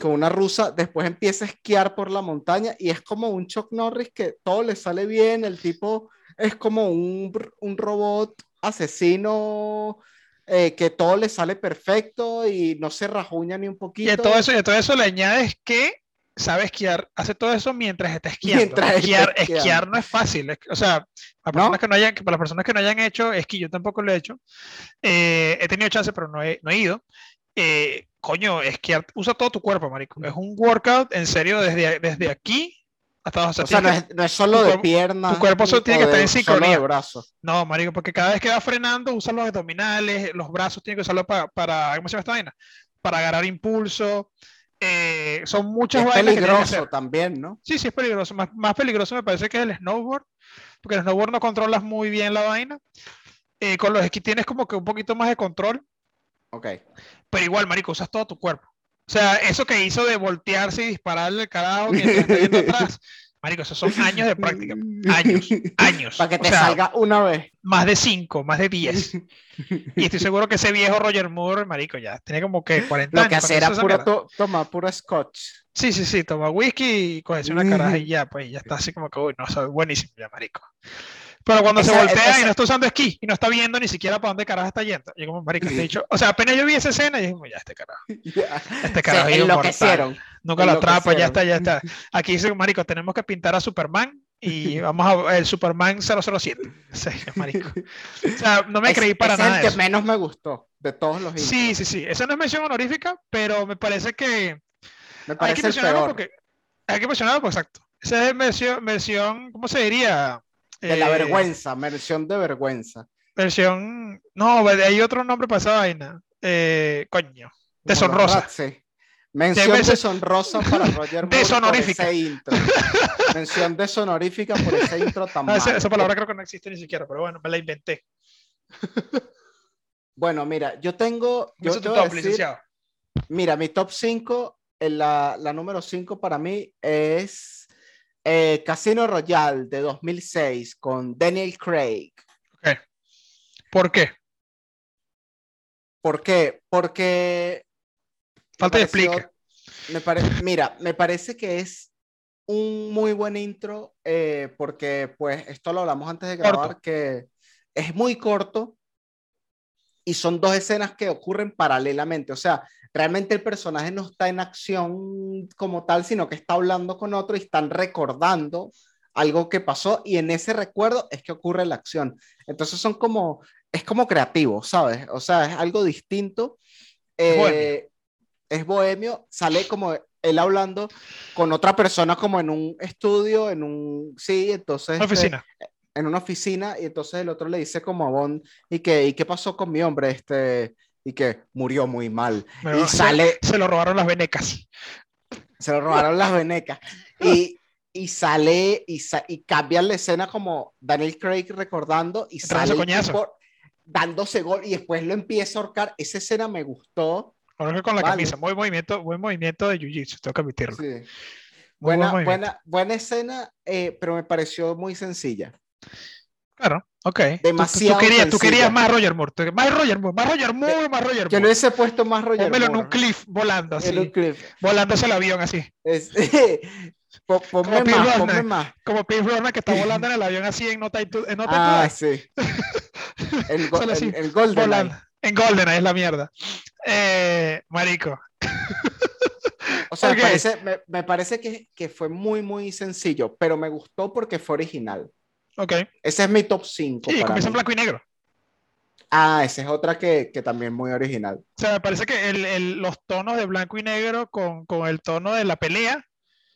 Con una rusa, después empieza a esquiar por la montaña y es como un Chuck Norris que todo le sale bien, el tipo es como un, un robot asesino eh, que todo le sale perfecto y no se rajuña ni un poquito. Y todo eso, y todo eso le añades que sabe esquiar, hace todo eso mientras está esquiando. Mientras esquiar, esquiar no es fácil. o sea, para, personas que no hayan, para las personas que no hayan hecho esquí, yo tampoco lo he hecho. Eh, he tenido chance, pero no he, no he ido. Eh, coño, esquiar, usa todo tu cuerpo, marico. Es un workout, en serio, desde, desde aquí hasta o sea, no, es, no, es, solo de piernas. Tu cuerpo solo tiene que estar en sincronía. No, marico, porque cada vez que va frenando, usa los abdominales, los brazos tiene que usarlo para, para ¿cómo se llama esta vaina? Para agarrar impulso. Eh, son muchas es peligroso también, ¿no? Sí, sí, es peligroso. Más, más, peligroso me parece que es el snowboard, porque el snowboard no controlas muy bien la vaina. Eh, con los esquí tienes como que un poquito más de control. Ok. Pero igual, marico, usas todo tu cuerpo. O sea, eso que hizo de voltearse y dispararle el carajo mientras está yendo atrás. Marico, esos son años de práctica. Años, años. Para que te salga una vez. Más de cinco, más de diez. Y estoy seguro que ese viejo Roger Moore, marico, ya tenía como que 40 años. Lo que hacía era puro to toma, puro scotch. Sí, sí, sí, toma whisky y coge una caraja y ya, pues ya está así como que, uy, no, sabe buenísimo ya, marico. Pero cuando se voltea y no está usando esquí y no está viendo ni siquiera para dónde carajo está yendo. Yo como, marico, te he dicho, o sea, apenas yo vi esa escena y dije, ya, este carajo. Este carajo se enloquecieron. Nunca lo atrapa, ya está, ya está. Aquí dice, marico, tenemos que pintar a Superman y vamos a el Superman 007. Sí, marico. O sea, no me creí para nada. Es el que menos me gustó de todos los Sí, sí, sí. Esa no es mención honorífica, pero me parece que me parece hay que mencionarlo porque hay que mencionarlo, pues, exacto. Esa es mención, mención, ¿cómo se diría? De la eh, vergüenza, versión de vergüenza. Versión. No, hay otro nombre para esa vaina. Eh, coño. Deshonrosa. Mención Debe ser- deshonrosa para Roger Moore por Deshonorífica. ese intro. Mención deshonorífica por ese intro tan Ah, esa, palabra creo que no existe ni siquiera, pero bueno, me la inventé. Bueno, mira, yo tengo. Yo te top, decir- licenciado. Mira, mi top 5, la, la número 5 para mí es eh, Casino Royale de 2006 con Daniel Craig. Ok. ¿Por qué? ¿Por qué? Porque. Falta de explique. Me pare- Mira, me parece que es un muy buen intro eh, porque, pues, esto lo hablamos antes de Corto. grabar, que es muy corto y son dos escenas que ocurren paralelamente. O sea, realmente el personaje no está en acción como tal, sino que está hablando con otro y están recordando algo que pasó y en ese recuerdo es que ocurre la acción. Entonces son como, es como creativo, ¿sabes? O sea, es algo distinto. Es Eh, bohemio. es bohemio, sale como él hablando con otra persona como en un estudio, en un, sí, entonces... Una oficina. en una oficina y entonces el otro le dice como a Bond y que y qué pasó con mi hombre este y que murió muy mal Me- y se- sale Se lo robaron las venecas. se lo robaron las venecas y, y sale y, sa- y cambian la escena como Daniel Craig recordando y sale tipo dándose gol y después lo empieza a ahorcar esa escena me gustó Ahora que con la Vale. camisa. Muy movimiento, buen movimiento de Jiu-Jitsu, tengo que admitirlo. sí. Buen buena, movimiento. buena, buena escena eh, pero me pareció muy sencilla Claro, ok. Tú- tú- Tú, Demasiado querías, tú querías más Roger Moore. Más Roger Moore, más Roger Moore, más Roger Moore. le hubiese puesto más Roger Pónmelo en Moore. un cliff volando así. En un clip. Volándose el avión así. Es- po- ponme Como más, ponme más. Como Pierce Brosnan que está volando en el avión así en No Time to, en Ah, sí. El, go- el, el Golden volando. En Golden es la mierda. Eh, marico. O sea, me parece, me, me parece que, que fue muy, muy sencillo, pero me gustó porque fue original. Ok. Ese es mi top 5. Y comienza en blanco y negro. Ah, esa es otra que, que también muy original. O sea, me parece que el- el- los tonos de blanco y negro con, con el tono de la pelea,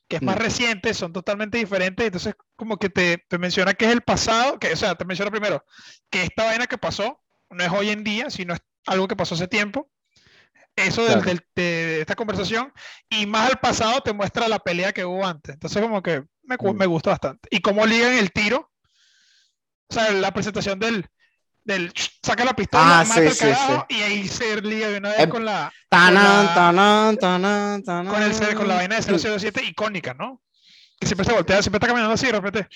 que es más Mm. reciente, son totalmente diferentes. Entonces, como que te, te menciona que es el pasado, que, o sea, te menciona primero que esta vaina que pasó no es hoy en día, sino es algo que pasó hace tiempo. Eso del- Claro. del- de esta conversación, y más al pasado te muestra la pelea que hubo antes. Entonces, como que me, Mm. me gusta bastante. Y cómo ligan el tiro, o sea, la presentación del, del saca la pistola, ah, mata sí, el carajo, y ahí se liga de una vez em, con la. Con, el, con la vaina de 007 icónica, ¿no? Que siempre se voltea, siempre está caminando así de repente.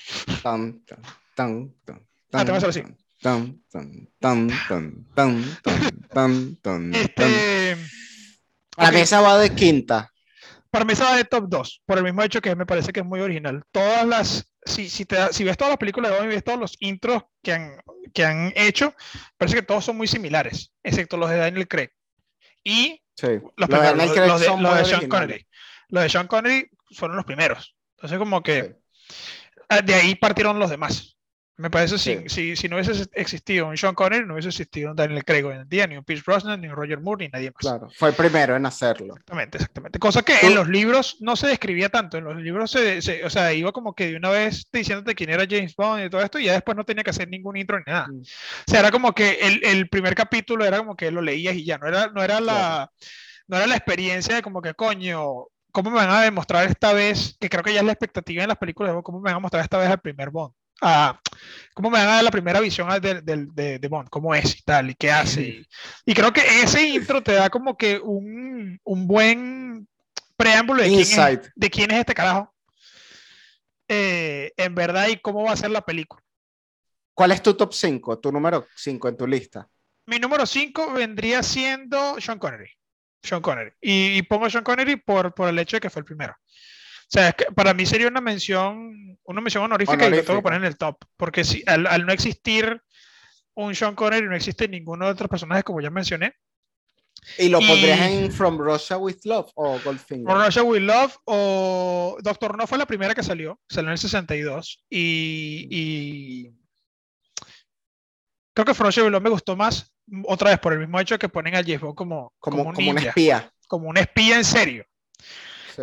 Tan, tan, tan, tan. Ah, así. Tan, tan, tan, tan, tan, Este. La mesa va de quinta. Para mí esa va de top 2, por el mismo hecho que me parece que es muy original. Todas las si, si, te, si ves todas las películas de Bond y ves todos los intros que han, que han hecho, parece que todos son muy similares, excepto los de Daniel Craig. Y Sí. los primeros, los, Craig los de, son los de Sean. Connery. Los de Sean Connery fueron los primeros. Entonces, como que Sí. de ahí partieron los demás. Me parece si, Sí. si, si no hubiese existido un Sean Connery, no hubiese existido un Daniel Craig hoy en día, ni un Pierce Brosnan, ni un Roger Moore, ni nadie más. Claro, fue el primero en hacerlo. Exactamente, exactamente. Cosa que Tú- en los libros no se describía tanto. En los libros se, se- o sea, iba como que de una vez diciéndote quién era James Bond y todo esto, y ya después no tenía que hacer ningún intro ni nada. Mm. O sea, era como que el, el primer capítulo era como que lo leías y ya, no era, no era la, no era la experiencia de como que, coño, ¿cómo me van a demostrar esta vez? Que creo que ya es la expectativa en las películas, ¿cómo me van a mostrar esta vez al primer Bond? Ah, ¿Cómo me van a dar la primera visión al del- del- de, de Bond? ¿Cómo es y tal? ¿Y qué hace? Y, y creo que ese intro te da como que un, un buen preámbulo de quién, es, de quién es este carajo. eh, en verdad y cómo va a ser la película. ¿Cuál es tu top 5? Tu número 5 en tu lista. Mi número 5 vendría siendo Sean Connery. Sean Connery. Y, y pongo Sean Connery por, por el hecho de que fue el primero. O sea, es que para mí sería una mención, una mención honorífica, y lo tengo que Honorífica. poner en el top. Porque si, al, al no existir un Sean Connery, no existe ninguno de otros personajes, como ya mencioné. ¿Y lo Y- pondrías en From Russia with Love o Goldfinger? Por Russia We Love o Doctor No fue la primera que salió, salió en el 62. Y, y creo que For Russia We Love me gustó más, otra vez por el mismo hecho que ponen a Jeff Bond como, como, como un como un espía. como un espía en serio. Sí.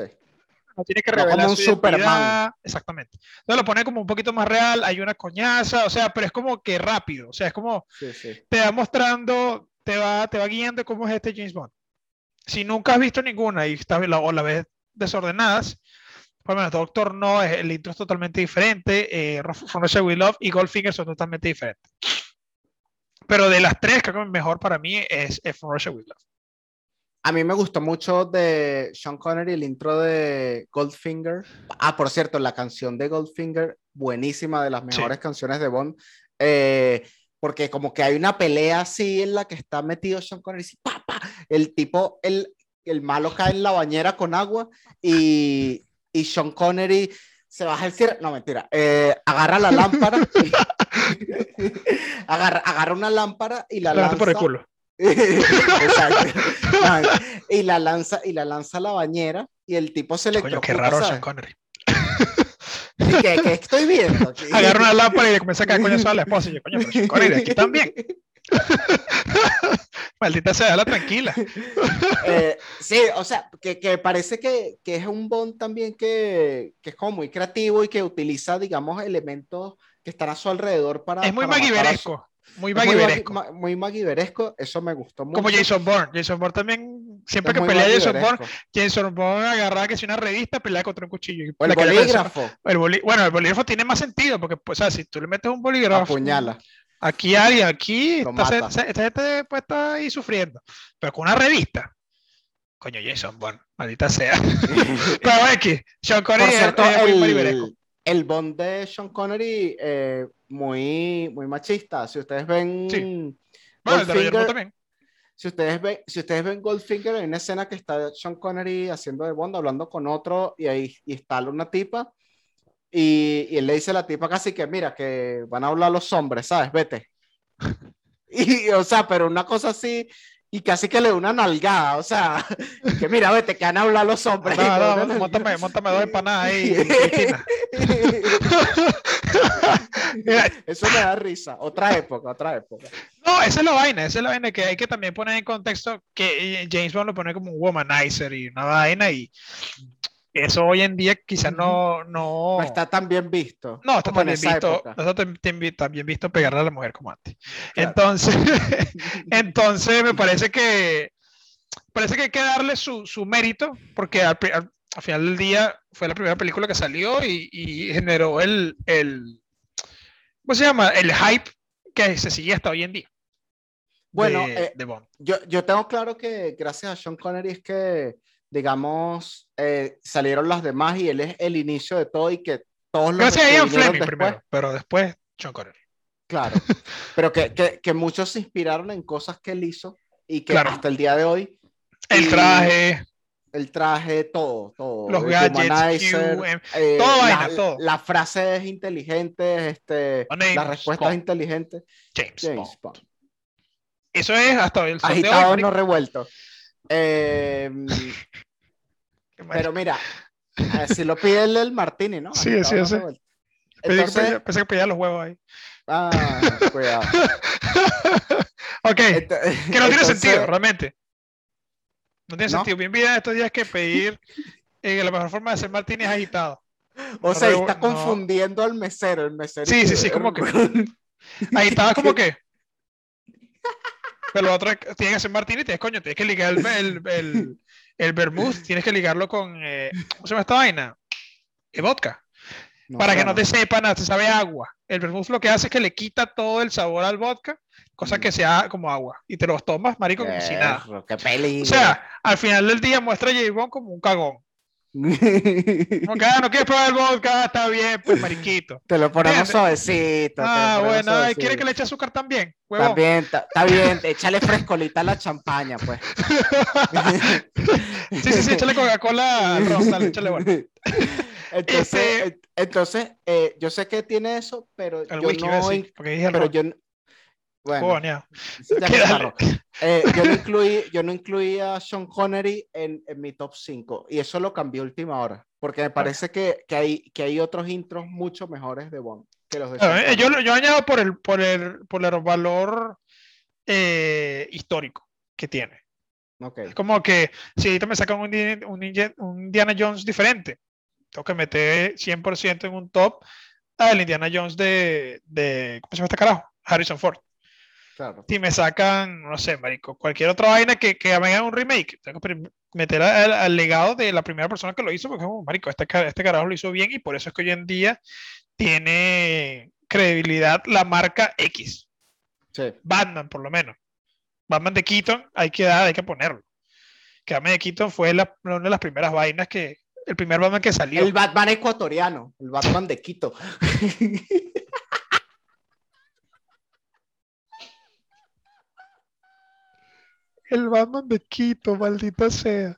No tiene que No revelar como un su Superman. identidad. Exactamente. Entonces lo pone como un poquito más real, hay una coñaza, o sea, pero es como que rápido, o sea, es como Sí, sí. te va mostrando, te va, te va guiando cómo es este James Bond. si nunca has visto ninguna y estás, o la ves desordenadas, por lo menos Doctor No, el intro es totalmente diferente, eh, From Russia We Love y Goldfinger son totalmente diferentes. Pero de las tres, creo que mejor para mí es, From Russia We Love. A mí me gustó mucho de Sean Connery el intro de Goldfinger. Ah, por cierto, la canción de Goldfinger, buenísima, de las mejores canciones de Bond. Eh, porque como que hay una pelea así en la que está metido Sean Connery, y ¡papa! el tipo, el, el malo cae en la bañera con agua y, y Sean Connery se baja el cierre, no mentira, eh, agarra la lámpara, agarra, agarra una lámpara y la, lanza. por el culo. y la lanza y la lanza a la bañera y el tipo se le Coño, qué raro Sean Connery. ¿Qué, ¿Qué, estoy viendo? Agarra una lámpara y le comienza a caer coño a la esposa. Y yo, coño, pero Sean Connery, aquí también. Maldita sea, la tranquila. Eh, sí, o sea, que, que parece que, que, es un Bond también que, que, es como muy creativo y que utiliza, digamos, elementos que están a su alrededor para. Es muy maguiberesco. Muy maguiberesco. Muy, maguiberesco, eso me gustó mucho. Como Jason Bourne. Jason Bourne también, siempre que pelea Jason Bourne, Jason Bourne agarraba que si una revista pelea contra un cuchillo. el bolígrafo. El bueno, el bolígrafo tiene más sentido, porque, pues, o sea, si tú le metes un bolígrafo. Apuñala. Aquí alguien, aquí, esta, gente pues, está ahí sufriendo. Pero con una revista. Coño, Jason Bourne, maldita sea. Pero X, Sean Connery cierto, es, el, el Bond de Sean Connery, eh, muy, muy machista. Si ustedes ven. Sí. Goldfinger, también. Si ustedes, ven, si ustedes ven Goldfinger, hay una escena que está Sean Connery haciendo de Bond, hablando con otro, y ahí y está una tipa y, y, él le dice a la tipa casi que, mira, que van a hablar los hombres, ¿sabes? Vete. Y, o sea, pero una cosa así, y casi que le da una nalgada, o sea, que mira, vete, que van a hablar los hombres. No, no, montame, montame dos empanadas ahí. Eso me da risa. Otra época, otra época. No, esa es la vaina, esa es la vaina que hay que también poner en contexto que James Bond lo pone como un womanizer y una vaina y eso hoy en día quizás no, no... está tan bien visto. No, está tan bien visto. No está bien visto pegarle a la mujer como antes. Entonces, entonces me parece que parece que hay que darle su, su mérito, porque al, final del día fue la primera película que salió y, y generó el, el, ¿cómo se llama? El hype que se sigue hasta hoy en día. Bueno, de, eh, Yo, yo tengo claro que gracias a Sean Connery es que digamos, eh, salieron las demás y él es el inicio de todo y que todos los... Gracias a Ian Fleming primero, pero después Sean Connery. Claro, pero que, que, que, muchos se inspiraron en cosas que él hizo y que hasta el día de hoy... El traje. El traje, todo, todo. Los gadgets, eh, todo la, todo. Las frases inteligentes, este, las respuestas inteligentes. James, Bond. Eso es hasta el Agitado, no revuelto. Eh, pero mira, si lo pide el, el Martini, ¿no? Sí, sí, sí. Entonces, pensé que pedía los huevos ahí. Ah, cuidado. ok, que no tiene sentido, realmente. No tiene sentido. Bien, bien, estos días que pedir eh, la mejor forma de hacer Martini es agitado. O sea, está confundiendo al mesero, el mesero. Sí, sí, sí, como que. Agitado es como que. Pero lo otro tiene que ser martini, tienes, coño, tienes que ligar el, el, el, el vermouth, tienes que ligarlo con, eh, ¿cómo se llama esta vaina? El vodka. para que no te sepa nada, te sabe agua. El vermouth lo que hace es que le quita todo el sabor al vodka, cosa que sea como agua. Y te los tomas, marico, como si nada. o sea, al final del día muestra a J. como un cagón. Como ah, no quieres probar el vodka, está bien, pues mariquito. Te lo ponemos suavecito. Ah, bueno, ¿quiere que le eche azúcar también? También, está bien, échale frescolita a la champaña, pues. sí, sí, sí, échale Coca-Cola dale, échale bueno. Entonces, este entonces eh, yo sé que tiene eso, pero yo no... porque dije pero yo, bueno, eh, yo, no incluí, yo no incluí a Sean Connery en, en, mi top 5 y eso lo cambió última hora, porque me parece que, que, hay, que hay otros intros mucho mejores de Bond que los de eh, yo, yo añado por el, por el, por el valor eh, histórico que tiene. Okay. Es como que si ahorita me sacan un, un, un, Indiana Jones diferente, tengo que meter 100% en un top al Indiana Jones de, de ¿cómo se llama este carajo? Harrison Ford. Claro. Si me sacan, no sé, marico, cualquier otra vaina que, que me hagan un remake, tengo que meter al, al, legado de la primera persona que lo hizo, porque, oh, marico, este, este carajo lo hizo bien y por eso es que hoy en día tiene credibilidad la marca X. Sí. Batman, por lo menos. Batman de Keaton, hay que dar, hay que ponerlo. Que Batman de Keaton fue la, una de las primeras vainas que, el primer Batman que salió. El Batman ecuatoriano, el Batman de Quito. el Batman de Quito, maldita sea.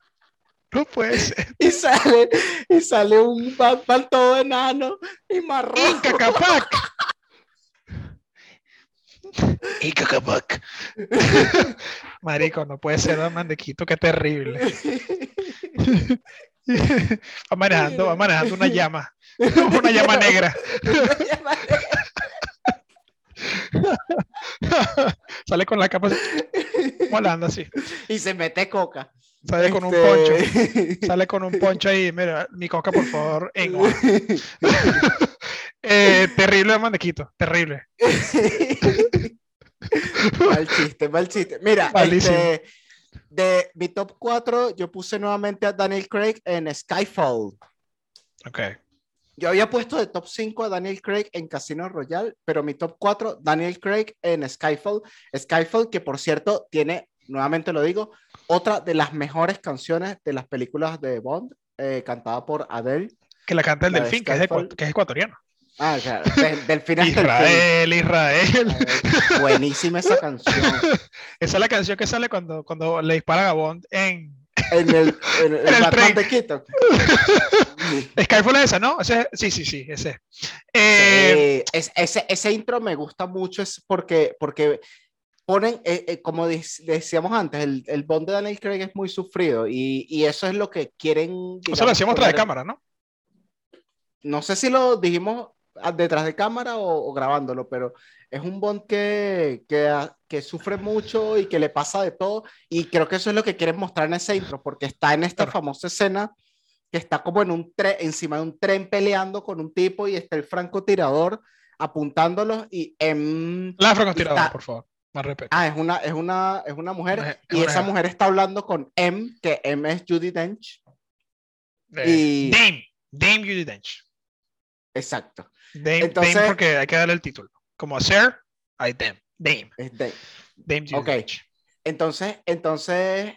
No puede ser. Y sale, y sale un Batman todo enano y marrón. Y Cacapac. y Cacapac. Marico, no puede ser Batman de Quito, qué terrible. va manejando, va manejando una llama. Una llama negra. Sale con la capa volando así. Y se mete coca. Sale con un poncho. Sale con un poncho ahí. Mira, mi coca, por favor. En eh, terrible de mandequito. Terrible. mal chiste, mal chiste. Mira, este, de mi top 4, yo puse nuevamente a Daniel Craig en Skyfall. Ok. Yo había puesto de top 5 a Daniel Craig en Casino Royale, pero mi top 4, Daniel Craig en Skyfall. Skyfall, que por cierto tiene, nuevamente lo digo, otra de las mejores canciones de las películas de Bond, eh, cantada por Adele. Que la canta el la Delfín, que es, de, que es, ecuatoriano. Ah, claro, del, Delfín Israel, Israel. Buenísima esa canción. Esa es la canción que sale cuando, cuando le disparan a Bond en, en el, en, en el Batman de Quito. Skyfall es esa, ¿no? Ese, sí, sí, sí, ese. Eh, sí, es, ese, ese intro me gusta mucho, es porque, porque ponen, eh, eh, como decíamos antes, el, el, Bond de Daniel Craig es muy sufrido y, y eso es lo que quieren. Digamos, o sea, lo hacíamos tras de cámara, ¿no? No sé si lo dijimos detrás de cámara o, o grabándolo, pero es un Bond que, que, que, sufre mucho y que le pasa de todo. Y creo que eso es lo que quieren mostrar en ese intro, porque está en esta famosa escena que está como en un tren, encima de un tren peleando con un tipo y está el francotirador apuntándolos y en... La francotiradora, está... por favor. Más respeto. Ah, es una, es una, es una mujer es, y una esa mujer está hablando con M, que M es Judy Dench. Eh, y... Dame, Dame Judy Dench. Exacto. Dame, Entonces, Dame porque hay que darle el título. Como Sir, hay Dame. Dame. Es Dame. Dame. Dench. Entonces, entonces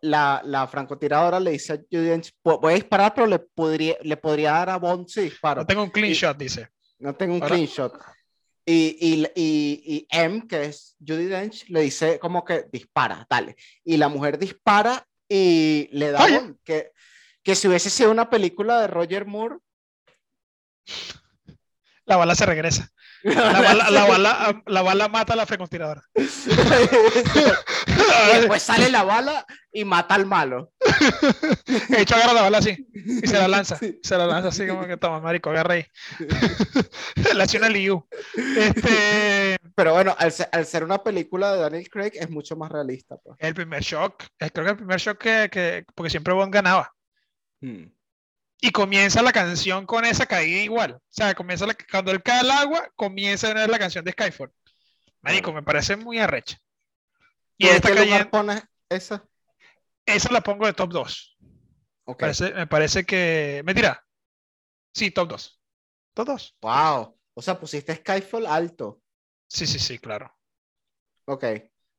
la, la, francotiradora le dice a Judy Dench, voy a disparar, pero le podría, le podría dar a Bond si disparo. No tengo un clean y, shot, dice. No tengo un Ahora... clean shot. Y, y, y, y, M, que es Judy Dench, le dice como que dispara, dale. Y la mujer dispara y le da Bond, que, que si hubiese sido una película de Roger Moore. La bala se regresa. La bala, la, bala, la bala mata a la francotiradora. y después sale la bala y mata al malo. De hecho, agarra la bala así y se la lanza. Se la lanza así como que toma, marico, agarra ahí. la una Liu. Este... Pero bueno, al ser, al ser, una película de Daniel Craig es mucho más realista. Pues. El primer shock, creo que el primer shock que, que porque siempre Bond ganaba. Hmm. Y comienza la canción con esa caída igual. O sea, comienza la, cuando él cae al agua, comienza a la canción de Skyfall. Marico, me parece muy arrecha. Y esta cayendo, pones esa? Esa la pongo de top 2. Okay. Parece, me parece que. Mentira. Sí, top 2. Top 2. Wow. O sea, pusiste Skyfall alto. Sí, sí, sí, claro. Ok.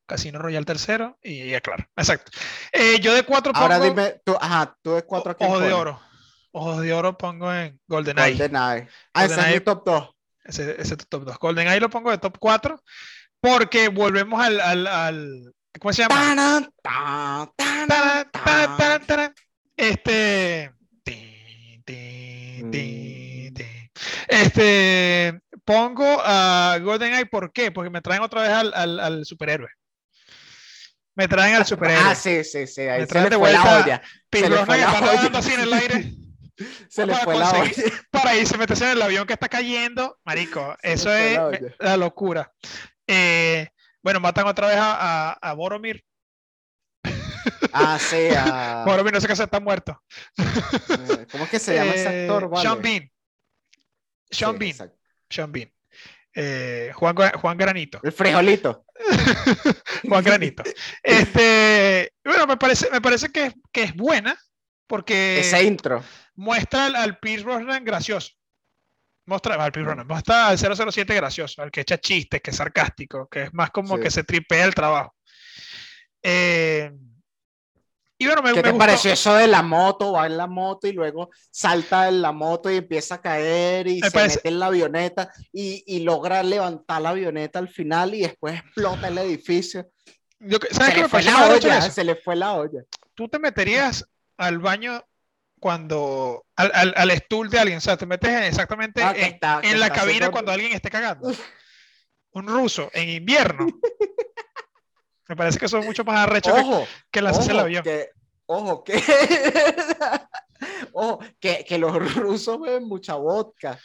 Casino Royal tercero y ya, claro. Exacto. Eh, yo de 4 pongo. Ahora dime, tú, ajá, tú de 4 aquí. Ojo de oro. Ojos de oro pongo en GoldenEye. GoldenEye. Ah, Golden ese es mi top 2. Ese, ese top 2. GoldenEye lo pongo de top 4 porque volvemos al, al, al ¿cómo se llama? Este este pongo a GoldenEye ¿por qué? Porque me traen otra vez al, al, al superhéroe. Me traen al superhéroe. Ah, sí, sí, sí. Ahí me traen se de vuelta. la olla. Se le fue la olla. así en el aire. Se le fue la olla. Para irse meterse en el avión que está cayendo, marico, eso es la, la locura. Eh, bueno, matan otra vez a, a, a Boromir. Ah, sí, a... Boromir no sé qué se está muerto. ¿Cómo es que se llama ese actor? Vale. Sean Bean. Sean Sí, Bean. exacto. Sean Bean. Eh, Juan, Juan Granito. El frijolito. Juan Granito. Este, bueno, me parece, me parece que, que es buena porque Ese intro. Muestra al, al Pierce Brosnan gracioso. Muestra al Pierce Brosnan, muestra al 007 gracioso, al que echa chistes, que es sarcástico, que es más como Sí. que se tripea el trabajo. Eh, y bueno, me, ¿Qué me te gustó. pareció eso de la moto? Va en la moto y luego salta en la moto y empieza a caer y Me se parece- mete en la avioneta y, y logra levantar la avioneta al final y después explota el edificio. Yo ¿Sabes Se qué le me fue la olla, se le fue la olla. Tú te meterías al baño cuando al, al, al stool de alguien, o sea, te metes en- exactamente Ah, en, está- que en la cabina cuando alguien esté cagando. Un ruso en invierno. Me parece que son mucho más arrechos que- Ojo, que lanzarse el ojo, avión. que, ojo, que, ojo, que, que los rusos beben mucha vodka.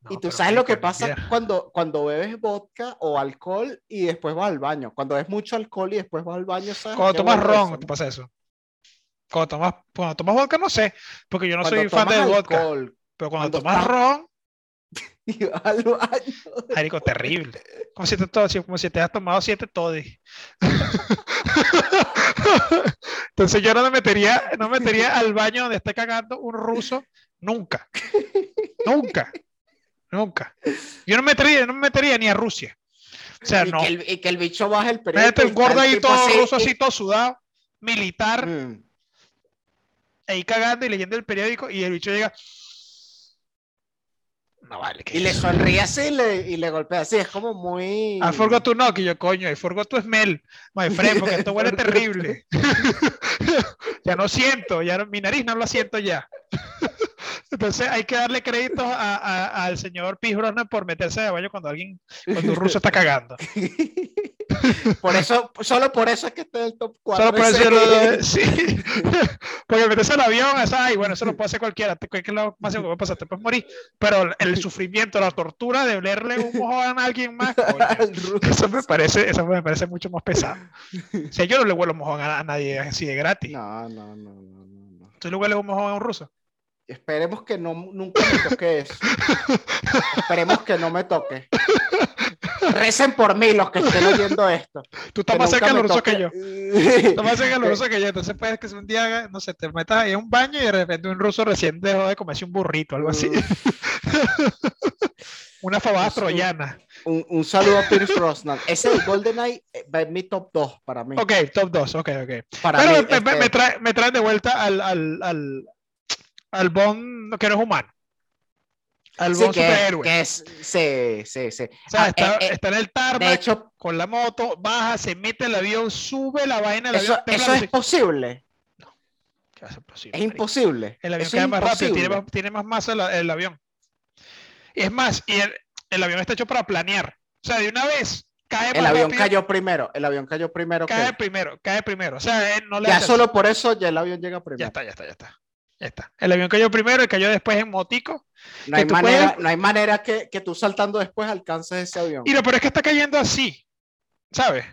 No, y tú sabes lo que pasa cuando, cuando bebes vodka o alcohol y después vas al baño. Cuando bebes mucho alcohol y después vas al baño, ¿sabes? Cuando tomas ron, te pasa eso. Cuando tomas, cuando tomas vodka, no sé, porque yo no Cuando soy fan del vodka. alcohol Pero cuando, cuando tomas ron, al baño. marico, terrible. Como si te, como si te has tomado siete toddy. Entonces yo no me metería, no me metería al baño donde esté cagando un ruso nunca. Nunca. Nunca. Yo no me metería, no me metería ni a Rusia. O sea, y, no. que el, y que el bicho baje el periódico. Métete un gordo ahí todo así, ruso, así todo sudado, militar, Mm. Ahí cagando y leyendo el periódico, y el bicho llega. No vale, Y le sonríe así y le, y le golpea así. Es como muy. I forgot to knock, y yo, coño, I forgot to smell, my friend, porque esto huele terrible. ya no siento, ya no- mi nariz no lo siento ya. Entonces hay que darle créditos a- a- al señor Brosnan por meterse de baño cuando alguien, cuando un ruso está cagando. por eso, solo por eso es que está en el top 4. Solo por eso lo- sí. Porque meterse al avión, es, ay, bueno, eso lo puede hacer cualquiera. Te, ¿Qué es lo más que puede pasar? Te puedes morir. Pero el sufrimiento, la tortura de olerle un mojón a alguien más, coño, eso me parece, eso me parece mucho más pesado. O sea, yo no le huelo mojón a, a nadie así de gratis. No, no, no, no, no, no. ¿Tú le hueles un mojón a un ruso? Esperemos que no, nunca me toque eso. Esperemos que no me toque. Recen por mí los que estén oyendo esto. Tú estás más cerca de los rusos que yo. Estás más cerca de los rusos que yo. Entonces puedes que un día, no sé, te metas ahí en un baño y de repente un ruso recién dejó de comerse un burrito, algo así. Una fabada troyana. Un, un saludo a Pierce Brosnan. Ese de GoldenEye eh, va en mi top 2 para mí. Ok, top 2, ok, ok. Para Pero mí, me, me- este, me trae- me traen de vuelta al, al, al, al Bond que no es humano. Al sí, que, es, sí, sí, sí. o sea, Ah, está, eh, eh, está en el de tarmac hecho, con la moto, baja, se mete el avión, sube la vaina del eso, avión. eso es posible. ¿Qué va a ser posible, Es imposible. El avión es más rápido, tiene más, tiene más masa el, el avión. Y es más, y el, el avión está hecho para planear. O sea, de una vez cae El avión rápido, cayó primero. El avión cayó primero. cae primero, cae primero. O sea, él no le Ya solo por eso ya el avión llega Ya primero. está, ya está, ya está. Ya está. El avión cayó primero y cayó después en motico. No hay manera, puedes- no hay manera que, que tú saltando después alcances ese avión. Lo peor es que está cayendo así, ¿sabes?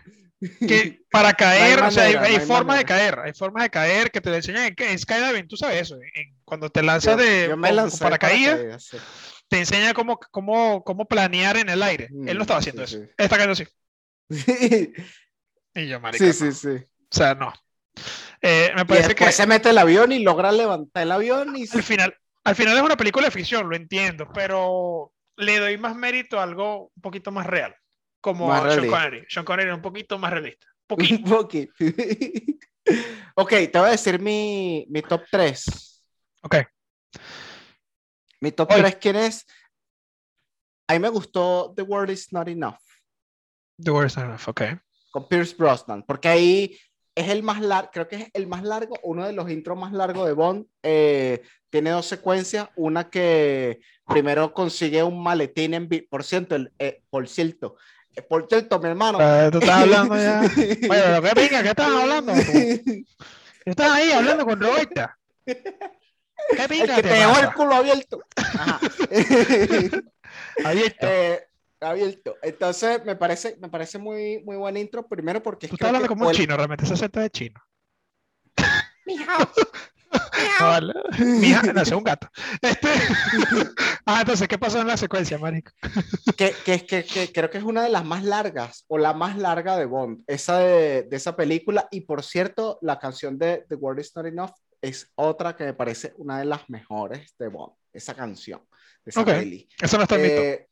Que para caer, o sea, hay, manera, hay no hay formas de caer, hay formas de caer que te enseñan en, Skydiving, tú sabes eso, en- cuando te lanzas Yo- de yo me con- lancé con paracaídas, sí. te enseña cómo, cómo, cómo planear en el aire. Él no estaba Mm, haciendo sí, eso, sí. está cayendo así. Sí, Y yo, marica, sí, no. sí, sí. o sea, no. Eh, me Y parece que después se mete el avión y logra levantar el avión y al final, al final es una película de ficción, lo entiendo, pero le doy más mérito a algo un poquito más real, como Más Sean realista. Connery. Sean Connery era un poquito más realista. Poquito. un poquito. ok, te voy a decir mi, mi top 3. Ok. Mi top Oye. 3, ¿quién es? A mí me gustó The World Is Not Enough The Worst Enough, ok. con Pierce Brosnan, porque ahí es el más largo, creo que es el más largo, uno de los intros más largos de Bond. eh, tiene dos secuencias, una que primero consigue un maletín en... Por cierto, el, eh, por cierto, eh, por cierto, mi hermano. Tú estás hablando ya. Oye, pero qué pinga, ¿qué estás hablando? Estás ahí hablando con Roberta. ¿Qué El pinga que te te dejó el culo abierto. Ajá. Abierto. Eh, abierto. Entonces, me parece, me parece muy, muy buen intro. Primero porque Tú estás hablando como un chino, realmente. Ese acento de chino. Ni hao. No, vale. Mi hija nació un gato. Este... ah, entonces, ¿qué pasó en la secuencia, marico? que, que, que, que, creo que es una de las más largas, o la más larga de Bond, esa de, de esa película. Y por cierto, la canción de The World Is Not Enough es otra que me parece una de las mejores de Bond, esa canción, de esa peli. Eso no está en eh,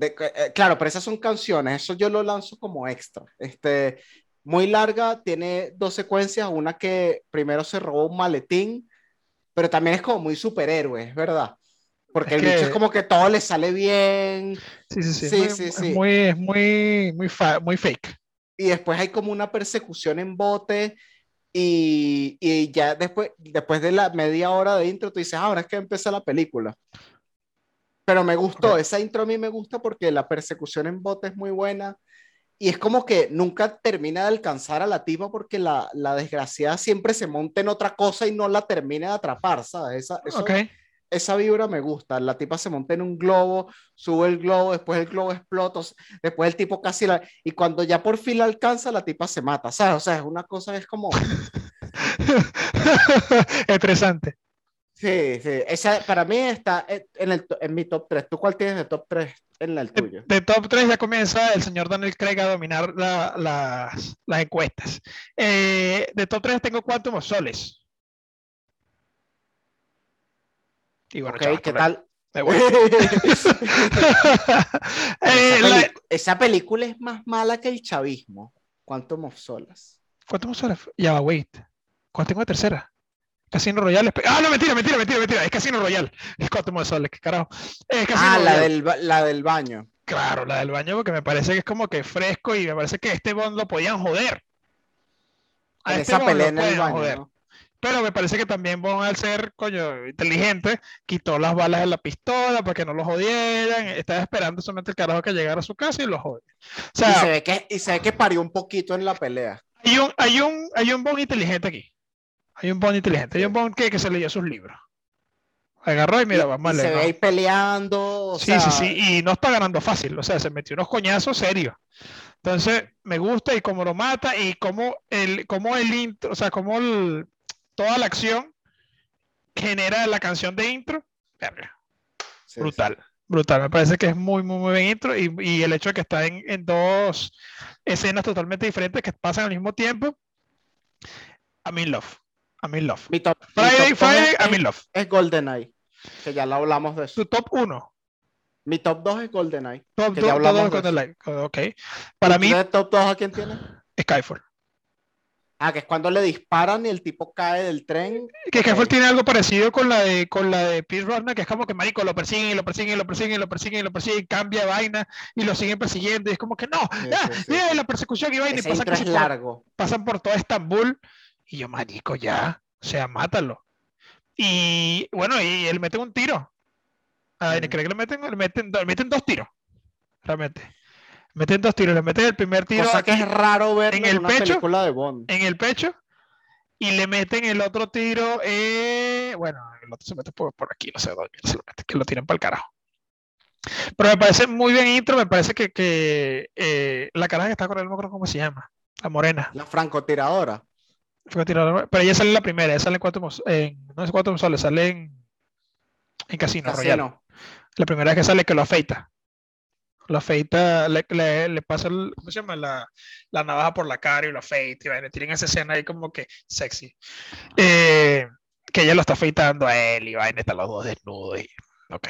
de, eh, claro, pero esas son canciones, eso yo lo lanzo como extra. Este, muy larga, tiene dos secuencias, una que primero se robó un maletín, pero también es como muy superhéroe, es verdad. Porque el bicho es como que todo le sale bien. Sí, sí, sí. sí, muy, sí, sí. Es muy, es muy, muy, muy fake. Y después hay como una persecución en bote y, y, ya después, después de la media hora de intro, tú dices, ah, ahora es que empieza la película. Pero me gustó, esa intro a mí me gusta porque la persecución en bote es muy buena y es como que nunca termina de alcanzar a la tipa porque la, la desgraciada siempre se monta en otra cosa y no la termina de atrapar, ¿sabes? Esa, eso, esa vibra me gusta. La tipa se monta en un globo, sube el globo, después el globo explota, después el tipo casi la... Y cuando ya por fin la alcanza, la tipa se mata, ¿sabes? O sea, es una cosa, es como... Estresante. Sí, sí. Esa para mí está en, el, en mi top 3. ¿Tú cuál tienes de top 3 en el tuyo? De, top 3 ya comienza el señor Daniel Craig a dominar la, las encuestas. Eh, de top 3 tengo Quantum of Soles. Y bueno, ¿qué tal? Eh, esa, película es más mala que el chavismo. Quantum of Solace. Quantum of Solace. Ya va, wait. ¿Cuál tengo de tercera? Casino Royale. Ah, no, mentira, mentira, mentira, mentira. Es Casino Royale. Es Quantum of Solace, qué carajo. ah, la del, la del baño. Claro, la del baño, porque me parece que es como que fresco y me parece que este Bond lo podían joder. A este esa pelea en el baño. Pero me parece que también Bond, al ser, coño, inteligente, quitó las balas de la pistola para que no lo jodieran. Estaba esperando solamente el carajo que llegara a su casa y lo jode. O sea, y, se ve que, y se ve que parió un poquito en la pelea. Hay un, hay un, hay un Bond inteligente aquí. Hay un Bond inteligente. Hay un Bond que, que se leyó sus libros. Agarró y mira, vamos a leer. Se ve ahí peleando. sí, sí, sí. Y no está ganando fácil. O sea, se metió unos coñazos serios. Entonces, me gusta y cómo lo mata y cómo el, cómo el intro, o sea, cómo el, toda la acción genera la canción de intro. brutal, brutal. Me parece que es muy, muy, muy bien intro y, y el hecho de que está en, en, dos escenas totalmente diferentes que pasan al mismo tiempo. I'm in love. I'm in love. Mi top, Friday, Friday, I'm in love. Es GoldenEye, que ya lo hablamos de eso. Tu top 1. Mi top 2 es GoldenEye. Top 2 es GoldenEye. Ok. Para mí. top 2 a quién tiene? Skyfall. Ah, que es cuando le disparan y el tipo cae del tren. Que Skyfall tiene algo parecido con la de con la de Pierce Brosnan, que es como que marico lo persiguen y lo persiguen y lo persiguen y lo persiguen y lo persiguen, cambia vaina y lo siguen persiguiendo y es como que no, ya, la persecución y vaina y pasa es largo. pasan por todo Estambul y yo marico ya, o sea, mátalo. Y bueno, y él mete un tiro. A ver, creo que le meten, le meten, le meten dos tiros. Realmente. Meten dos tiros, le meten el primer tiro. Cosa que es raro ver en, el pecho, película de Bond. En el pecho. Y le meten el otro tiro. Eh, bueno, el otro se mete por, aquí, no sé dónde se lo mete, que lo tiran para el carajo. Pero me parece muy bien intro, me parece que, que eh, la cara que está con él, no creo cómo se llama. La morena. La francotiradora. Pero ella sale en la primera, ella sale en cuatro, en, no es cuatro soles, sale en, en Casino, Casino. La primera vez que sale que lo afeita lo afeita, le, le, pasa, el, ¿cómo se llama? La, la, navaja por la cara y lo afeita, y tienen esa escena ahí como que sexy. Eh, que ella lo está afeitando a él y vaina, están los dos desnudos. Y, ok.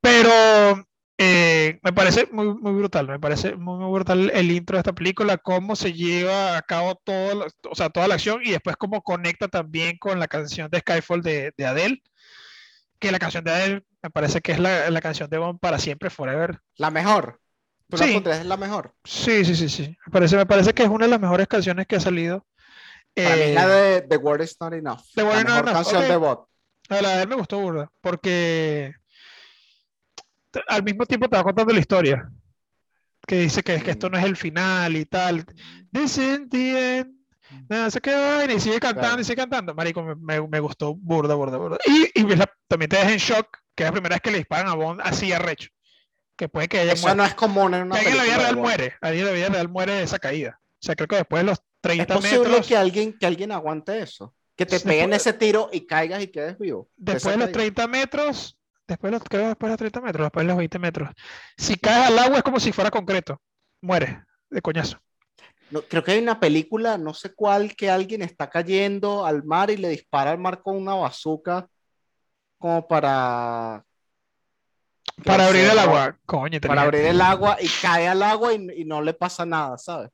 Pero eh, me parece muy, muy brutal, me parece muy, muy, brutal el intro de esta película, cómo se lleva a cabo todo, o sea, toda la acción y después cómo conecta también con la canción de Skyfall de, de Adele que la canción de él me parece que es la, canción de Bond para siempre, forever. La mejor. ¿Tú sí. la es la mejor? Sí, sí, sí, sí. Me parece, me parece que es una de las mejores canciones que ha salido. Para mí la de The Word Is Not Enough. The Word la mejor canción de Bond. La de él me gustó burda, porque al mismo tiempo te va contando la historia. Que dice que, que esto no es el final y tal. This is the end no, se quedó y sigue cantando y sigue cantando. Marico, me, me, gustó burda, burda, burda. Y, y también te deja en shock que es la primera vez que le disparan a Bond así arrecho. Que puede que ella Eso no es común en una que alguien en la vida real muere. Alguien en la vida real muere de esa caída. O sea, creo que después de los 30 ¿Es posible que alguien, que alguien aguante eso? Que te Después- peguen ese tiro y caigas y quedes vivo. Después de los caída. 30 metros, después de los, después de los 30 metros, después de los 20 metros, si caes al agua es como si fuera concreto. Mueres de coñazo. Creo que hay una película, no sé cuál, que alguien está cayendo al mar y le dispara al mar con una bazooka como para... Para abrir el agua. Coño, Para abrir el agua y cae al agua y, y no le pasa nada, ¿sabes?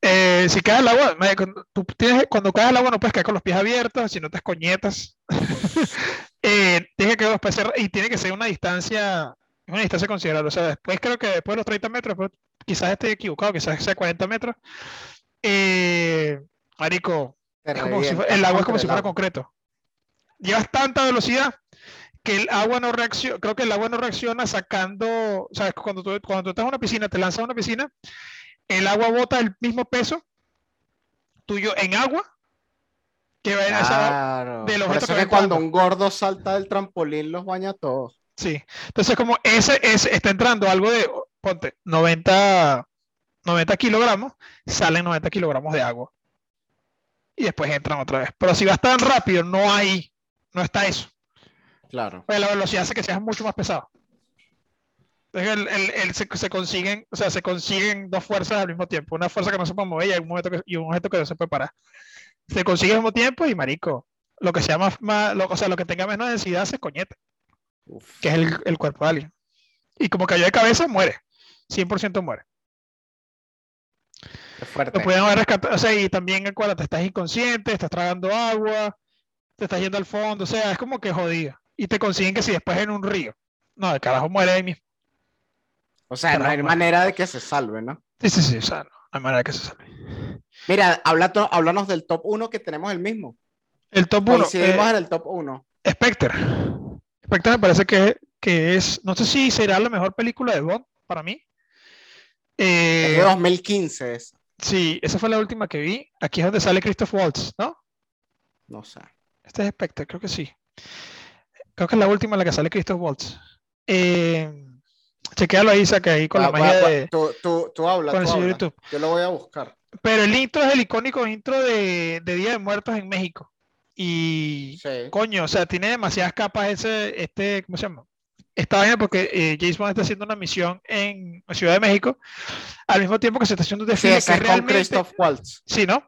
Eh, si caes al agua, tú tienes, cuando caes al agua no puedes caer con los pies abiertos, si no te escoñetas. Eh, tiene que y tiene que ser una distancia, una distancia considerable. O sea, después creo que después de los 30 metros, pues, quizás esté equivocado, quizás sea 40 metros. Eh, marico, es como si el agua es como si fuera concreto. Llevas tanta velocidad que el agua no reacciona, creo que el agua no reacciona sacando, sabes, cuando tú, cuando tú estás en una piscina, te lanzas a una piscina, el agua bota el mismo peso tuyo en agua que va en esa, Claro. del Por objeto eso que es va que cuando un gordo salta del trampolín los baña a todos. sí. Entonces como ese, ese está entrando algo de, ponte, 90, 90 kilogramos, salen 90 kilogramos de agua. Y después entran otra vez. Pero si vas tan rápido, no hay, no está eso. Claro. Pues la velocidad hace que seas mucho más pesado. Entonces el, el- el- se, se consiguen, o sea, se consiguen dos fuerzas al mismo tiempo. Una fuerza que no se puede mover y un objeto que, y un objeto que no se puede parar. Se consigue al mismo tiempo y marico, lo que sea más, más- lo- o sea, lo que tenga menos densidad se coñeta, Uf. que es el, el cuerpo de alguien. Y como cayó de cabeza, muere. 100% muere. Qué fuerte. Lo pueden haber rescatado, o sea, y también acuérdate, estás inconsciente, estás tragando agua, te estás yendo al fondo, o sea, es como que jodido. Y te consiguen que si después en un río. No, el carajo muere ahí mismo. O sea, no hay manera de que se salve, ¿no? Sí, sí, sí, o sea, no hay manera que se salve. Mira, habla háblanos del top 1 que tenemos el mismo. El top 1, Coincidimos en el top 1. Spectre. Spectre me parece que, que es, no sé si será la mejor película de Bond para mí. Es Eh, de 2015 es. sí, esa fue la última que vi. Aquí es donde sale Christoph Waltz, ¿no? No sé. Este es Spectre, creo que sí. Creo que es la última en la que sale Christoph Waltz. Eh, chequéalo ahí, saca ahí con la magia va- va- de, Tú, tú, tú habla, con el señor habla. YouTube. Yo lo voy a buscar. Pero el intro es el icónico intro de, de Día de Muertos en México. Y Sí. coño, o sea, tiene demasiadas capas ese, este, ¿cómo se llama? Esta vaina porque eh, James Bond está haciendo una misión en Ciudad de México al mismo tiempo que se está haciendo un Sí, desfile ese que realmente- Christoph Waltz. Sí, ¿no?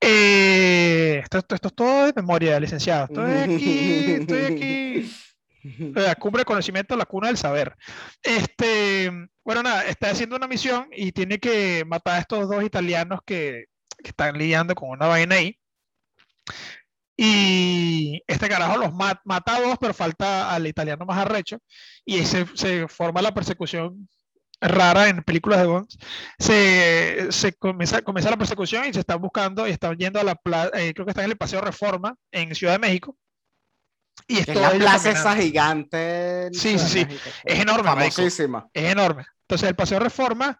Eh, esto, esto- esto es todo de memoria, licenciado. Estoy aquí, estoy aquí. La cumbre de conocimiento, la cuna del saber. Este, bueno, nada, está haciendo una misión y tiene que matar a estos dos italianos que, que están lidiando con una vaina ahí. Y este carajo los ma- mata a dos, pero falta al italiano más arrecho. Y se, se forma la persecución rara en películas de Bond. Se, se comienza, comienza la persecución y se están buscando y están yendo a la plaza, creo que están en el Paseo Reforma en Ciudad de México. Y es la plaza esa gigante. Sí, sí, sí. Es enorme. Famosísima. Es enorme. Entonces, el Paseo Reforma,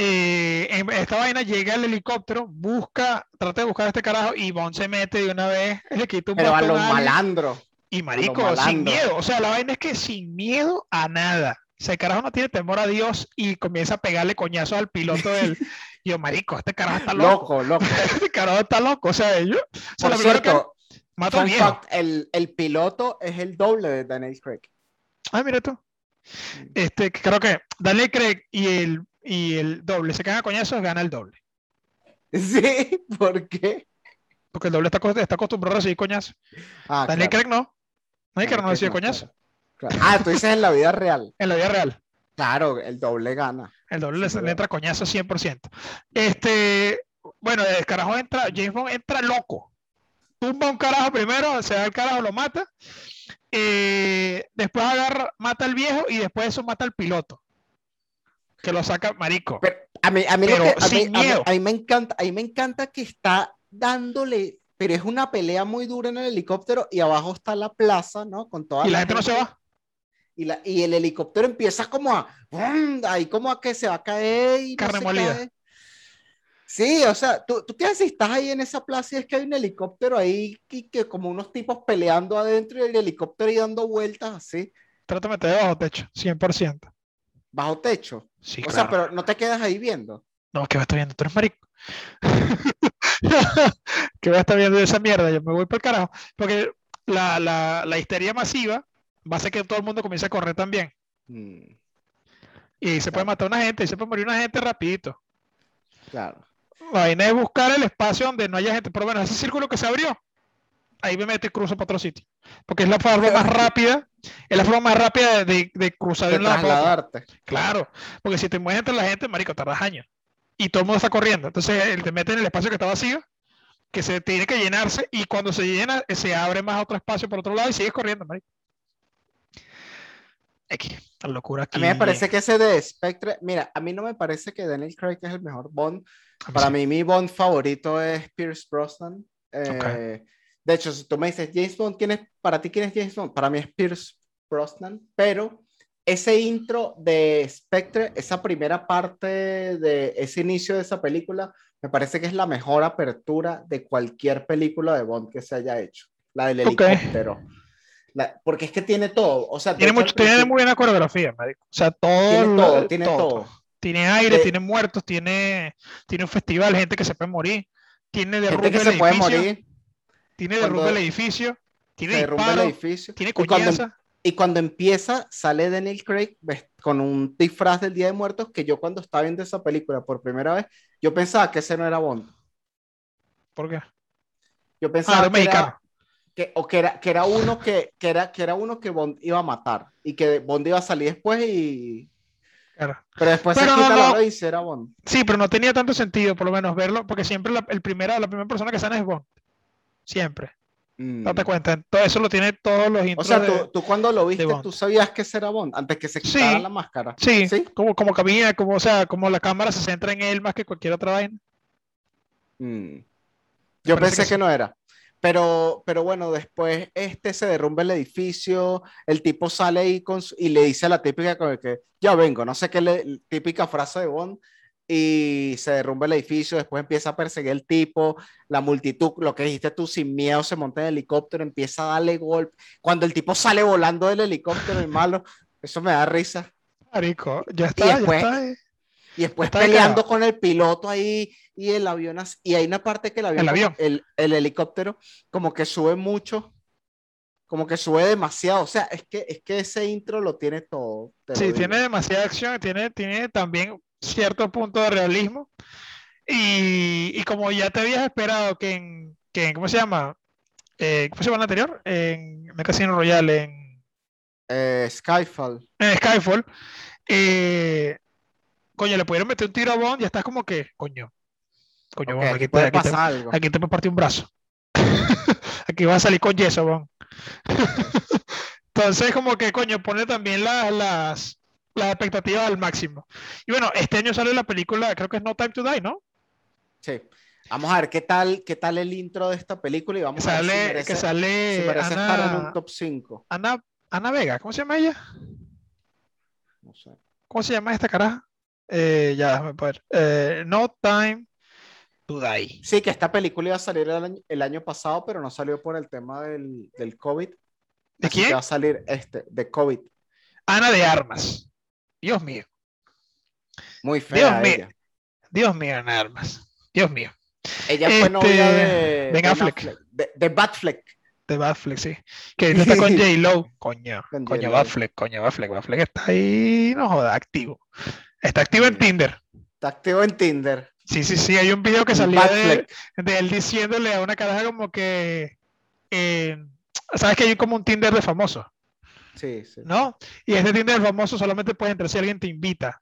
eh, en esta vaina llega el helicóptero, busca, trata de buscar a este carajo y Bond se mete de una vez, le quita un Pero a los malandros. y marico, sin miedo. O sea, la vaina es que sin miedo a nada. O sea, el carajo no tiene temor a Dios y comienza a pegarle coñazos al piloto del. Y yo, marico, este carajo está loco. Loco, loco. Este carajo está loco. O sea, ellos. O sea, Por la que cierto, fun viejo. fact, el, el piloto es el doble de Daniel Craig. Ah, mira tú. Este, creo que Daniel Craig y el, y el doble se caen a coñazos, gana el doble. Sí, ¿por qué? Porque el doble está, acos- está acostumbrado a recibir coñazos. Ah, Daniel claro. Craig no. Daniel Craig no recibe no, coñazos. claro, claro. Ah, tú dices en la vida real. En la vida real. Claro, el doble gana. El doble Sí, le, verdad. le entra coñazo 100%. Este, bueno, el carajo entra, James Bond entra loco. Tumba un carajo primero, se da el carajo, lo mata. eh, después agarra, mata al viejo y después eso mata al piloto. Que lo saca marico. Pero a mí, a mí, lo Pero que- a mí- a mí- a mí me encanta, a mí me encanta que está dándole, pero es una pelea muy dura en el helicóptero y abajo está la plaza, ¿no? Con toda Y la gente no se va. Y, la- y el helicóptero empieza como a, ahí como a que se va a caer y no Carne se cae. Sí, o sea, ¿tú, tú qué haces? Estás ahí en esa plaza y es que hay un helicóptero ahí que, que como unos tipos peleando adentro y el helicóptero y dando vueltas así, Trata de debajo techo, 100%. Bajo techo. Sí, o claro. sea, pero no te quedas ahí viendo. No, que me estoy viendo, tú eres marico. que voy a estar viendo esa mierda, yo me voy por el carajo. Porque la, la, la histeria masiva va a hacer que todo el mundo comience a correr también. Mm, Y se puede matar una gente, y se puede morir una gente rapidito. claro. La vaina es buscar el espacio donde no haya gente. Pero bueno, ese círculo que se abrió, ahí me meto y cruzo para otro sitio. Porque es la forma más rápida, es la forma más rápida de, de- cruzar de un lado. Claro, porque si te mueves entre la gente, marico, tardas años. Y todo el mundo está corriendo. Entonces, él te mete en el espacio que está vacío, que se tiene que llenarse, y cuando se llena, se abre más otro espacio por otro lado y sigues corriendo, marico. X, la locura aquí. A mí me parece que ese de Spectre, mira, a mí no me parece que Daniel Craig es el mejor Bond. Para sí. mí, mi Bond favorito es Pierce Brosnan. Eh, De hecho, si tú me dices James Bond, ¿quién es, para ti quién es James Bond? Para mí es Pierce Brosnan, pero ese intro de Spectre, esa primera parte de ese inicio de esa película, me parece que es la mejor apertura de cualquier película de Bond que se haya hecho. La del helicóptero. La- porque es que tiene todo. O sea, de Tiene, mucho, tiene muy buena coreografía, marico. O sea, todo. tiene lo- todo, tiene todo. Tiene aire, De- tiene muertos, tiene, tiene un festival, gente que se puede morir, tiene derrumbe Gente que se puede edificio, morir, tiene derrumbe del edificio, tiene derrumba el edificio. tiene cuando, em- y cuando empieza, sale Daniel Craig con un disfraz del Día de Muertos que yo cuando estaba viendo esa película por primera vez, yo pensaba que ese no era Bond. ¿Por qué? Yo Ah, pensaba que era, que, o que era, que era uno que, que era, que era uno que Bond iba a matar y que Bond iba a salir después y... Claro. Pero después Pero se quita no, la y era Bond. Sí, pero no tenía tanto sentido, por lo menos verlo, porque siempre la, el primera, la primera persona que sale es Bond. Siempre. Mm. Date cuenta. Todo eso lo tiene todos los O intros sea, de- tú, tú cuando lo viste, tú sabías que era Bond antes que se Sí. quitara la máscara. Sí, ¿Sí? Como, como camina, como, o sea, como la cámara se centra en él más que cualquier otra vaina. Mm. Yo pensé que no era. Pero, pero bueno, después este se derrumba el edificio, el tipo sale ahí con su- y le dice la típica que ya vengo, no sé qué, le- típica frase de Bond, y se derrumba el edificio, después empieza a perseguir el tipo, la multitud, lo que dijiste tú, sin miedo se monta en el helicóptero, empieza a darle golpe. Cuando el tipo sale volando del helicóptero, el malo, eso me da risa. Marico, ya está, después- ya está. eh. Y después Está peleando con el piloto ahí y el avión. Y hay una parte que el avión, El avión. el, el helicóptero, como que sube mucho, como que sube demasiado. O sea, es que, es que ese intro lo tiene todo. te Sí, tiene demasiada acción, tiene, tiene también cierto punto de realismo. Y, y como ya te habías esperado que en, que en- ¿cómo se llama? Eh, ¿cómo se llama el anterior? En el Casino Royale, en, Eh, Skyfall. en Skyfall. eh, coño, le pudieron meter un tiro a Bond, ya estás como que, coño, coño, Ok, Bond, aquí te, puede aquí te- pasar algo. aquí te partir un brazo. Aquí vas a salir con yeso, Bond. Entonces, como que, coño, pone también las, las, las expectativas al máximo. Y bueno, este año sale la película, creo que es No Time to Die, ¿no? Sí. Vamos a ver qué tal, qué tal el intro de esta película y Que vamos a ver si sale, merece, que sale si merece estar en un Ana, top 5. Ana, Ana Vega, ¿cómo se llama ella? No sé. ¿Cómo se llama esta caraja? Eh, ya, déjame poder. Eh, no Time to Die. Sí, que esta película iba a salir el año, el año pasado, pero no salió por el tema del, del COVID. ¿De quién? va a salir este, de COVID. Ana de Armas. Dios mío. Muy Dios fea mío. ella. Dios mío, de Armas. Dios mío. Ella fue Este, novia de Ben Affleck. de, de Batfleck. De Batfleck, sí. Que está con J-Lo. Coño, Con coño, J-Lo. Batfleck, coño, Batfleck. Batfleck está ahí, no joda, activo. Está activo en. Tinder. Está activo en Tinder. Sí, sí, sí. Hay un video que salió de él diciéndole a una caraja como que. eh, ¿Sabes que hay como un Tinder de famosos? Sí, sí. ¿no? Y este Tinder famoso solamente puede entrar si alguien te invita.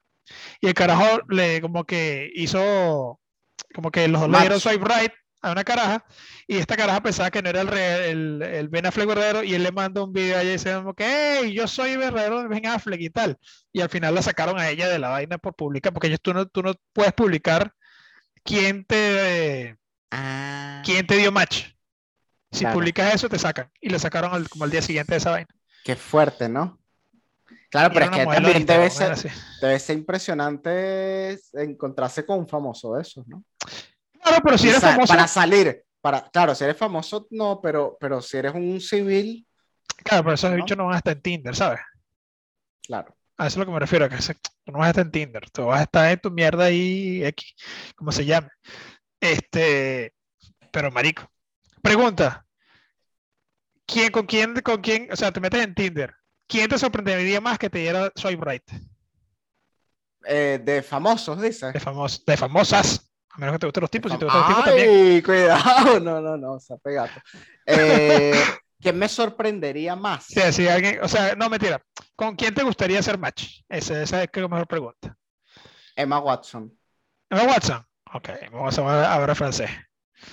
Y el carajo le como que hizo, como que los dos le swipe right a una caraja y esta caraja pensaba que no era el, re- el, el Ben Affleck verdadero y él le manda un video a ella diciendo como que, hey, yo soy verdadero de Ben Affleck y tal. Y al final la sacaron a ella de la vaina por publicar, porque ellos, tú, no, tú no puedes publicar quién te, Ah, quién te dio match. Si Claro. publicas eso, te sacan. Y le sacaron al- como al día siguiente de esa vaina. Qué fuerte, ¿no? Claro, pero es que también debe ser, era así. debe ser impresionante encontrarse con un famoso de esos, ¿no? Claro, pero si eres famoso, Para salir, para, claro, si eres famoso, no, pero, pero si eres un civil, claro, pero esos ¿no? bichos no van a estar en Tinder, ¿sabes? claro. A eso es lo que me refiero, que tú no vas a estar en Tinder, tú vas a estar en tu mierda ahí, X, como se llame. Este, pero marico. Pregunta. ¿Quién, con quién, con quién, o sea, te metes en Tinder? ¿Quién te sorprendería más que te diera swipe right? Eh, de famosos, dice. De, famos, de famosas. A menos que te gusten los tipos. Si te gustan los tipos también. Cuidado. No, no, no, se ha pegado. Eh, ¿Quién me sorprendería más? Sí, sí, alguien, o sea, no, mentira. ¿Con quién te gustaría hacer match? Esa, esa es la mejor pregunta. Emma Watson. Emma Watson. Ok, vamos a hablar francés.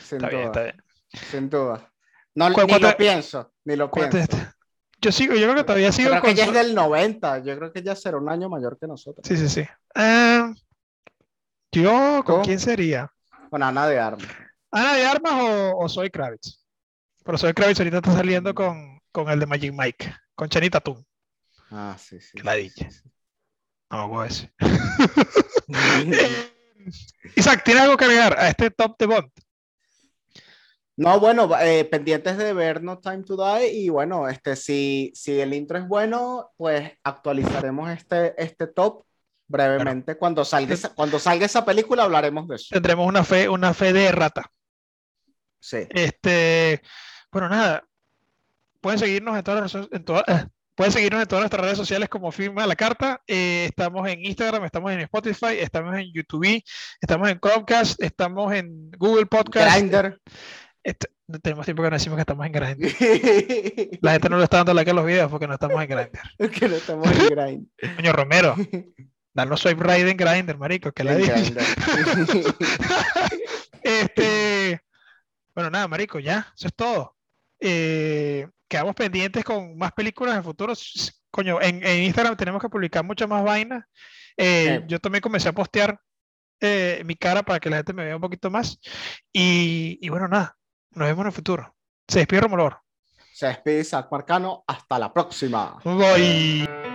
Sin Está duda. bien, está bien. Sin duda. No, ¿Cu- ni cuánto- lo pienso, ni lo ¿Cuánto pienso. es? Yo sigo, yo creo que todavía sigo creo que ella es del 90. Yo creo que ella será un año mayor que nosotros. Sí, sí, sí. Ah, yo, ¿con quién sería? Con Ana de Armas. ¿Ana de Armas o, o Soy Kravitz? Pero Soy Kravitz ahorita está saliendo con, con el de Magic Mike, con Chanita Tatum. Ah, sí, sí. La sí, dicha. sí, No, sí. Isaac, ¿tienes algo que agregar a este top de Bond? No, bueno, eh, pendientes de ver No Time to Die y bueno, este, si, si el intro es bueno, pues actualizaremos este, este top brevemente. Cuando, salga esa, cuando salga esa película hablaremos de eso. Tendremos una fe, una fe de rata. Sí. Este, bueno, nada. Pueden seguirnos en todas las en todas- eh, pueden seguirnos en todas nuestras redes sociales como Firma la Carta. Eh, estamos en Instagram, estamos en Spotify, estamos en YouTube, estamos en Chromecast, estamos en Google Podcast. Grindr. Este- no tenemos tiempo que no decimos que estamos en Grindr. La gente no le está dando like a los videos porque no estamos en Grindr. que no estamos en Grindr. Coño, Romero, danos swipe right en Grindr, marico, que la dije. Este, bueno, nada, marico, ya, eso es todo. Eh, quedamos pendientes con más películas en el futuro. Coño, en, en Instagram tenemos que publicar muchas más vainas. Eh, Sí. Yo también comencé a postear eh, mi cara para que la gente me vea un poquito más. Y, y bueno, nada, nos vemos en el futuro. Se despide Romolor. Se despide Isaac Marcano. Hasta la próxima. Bye.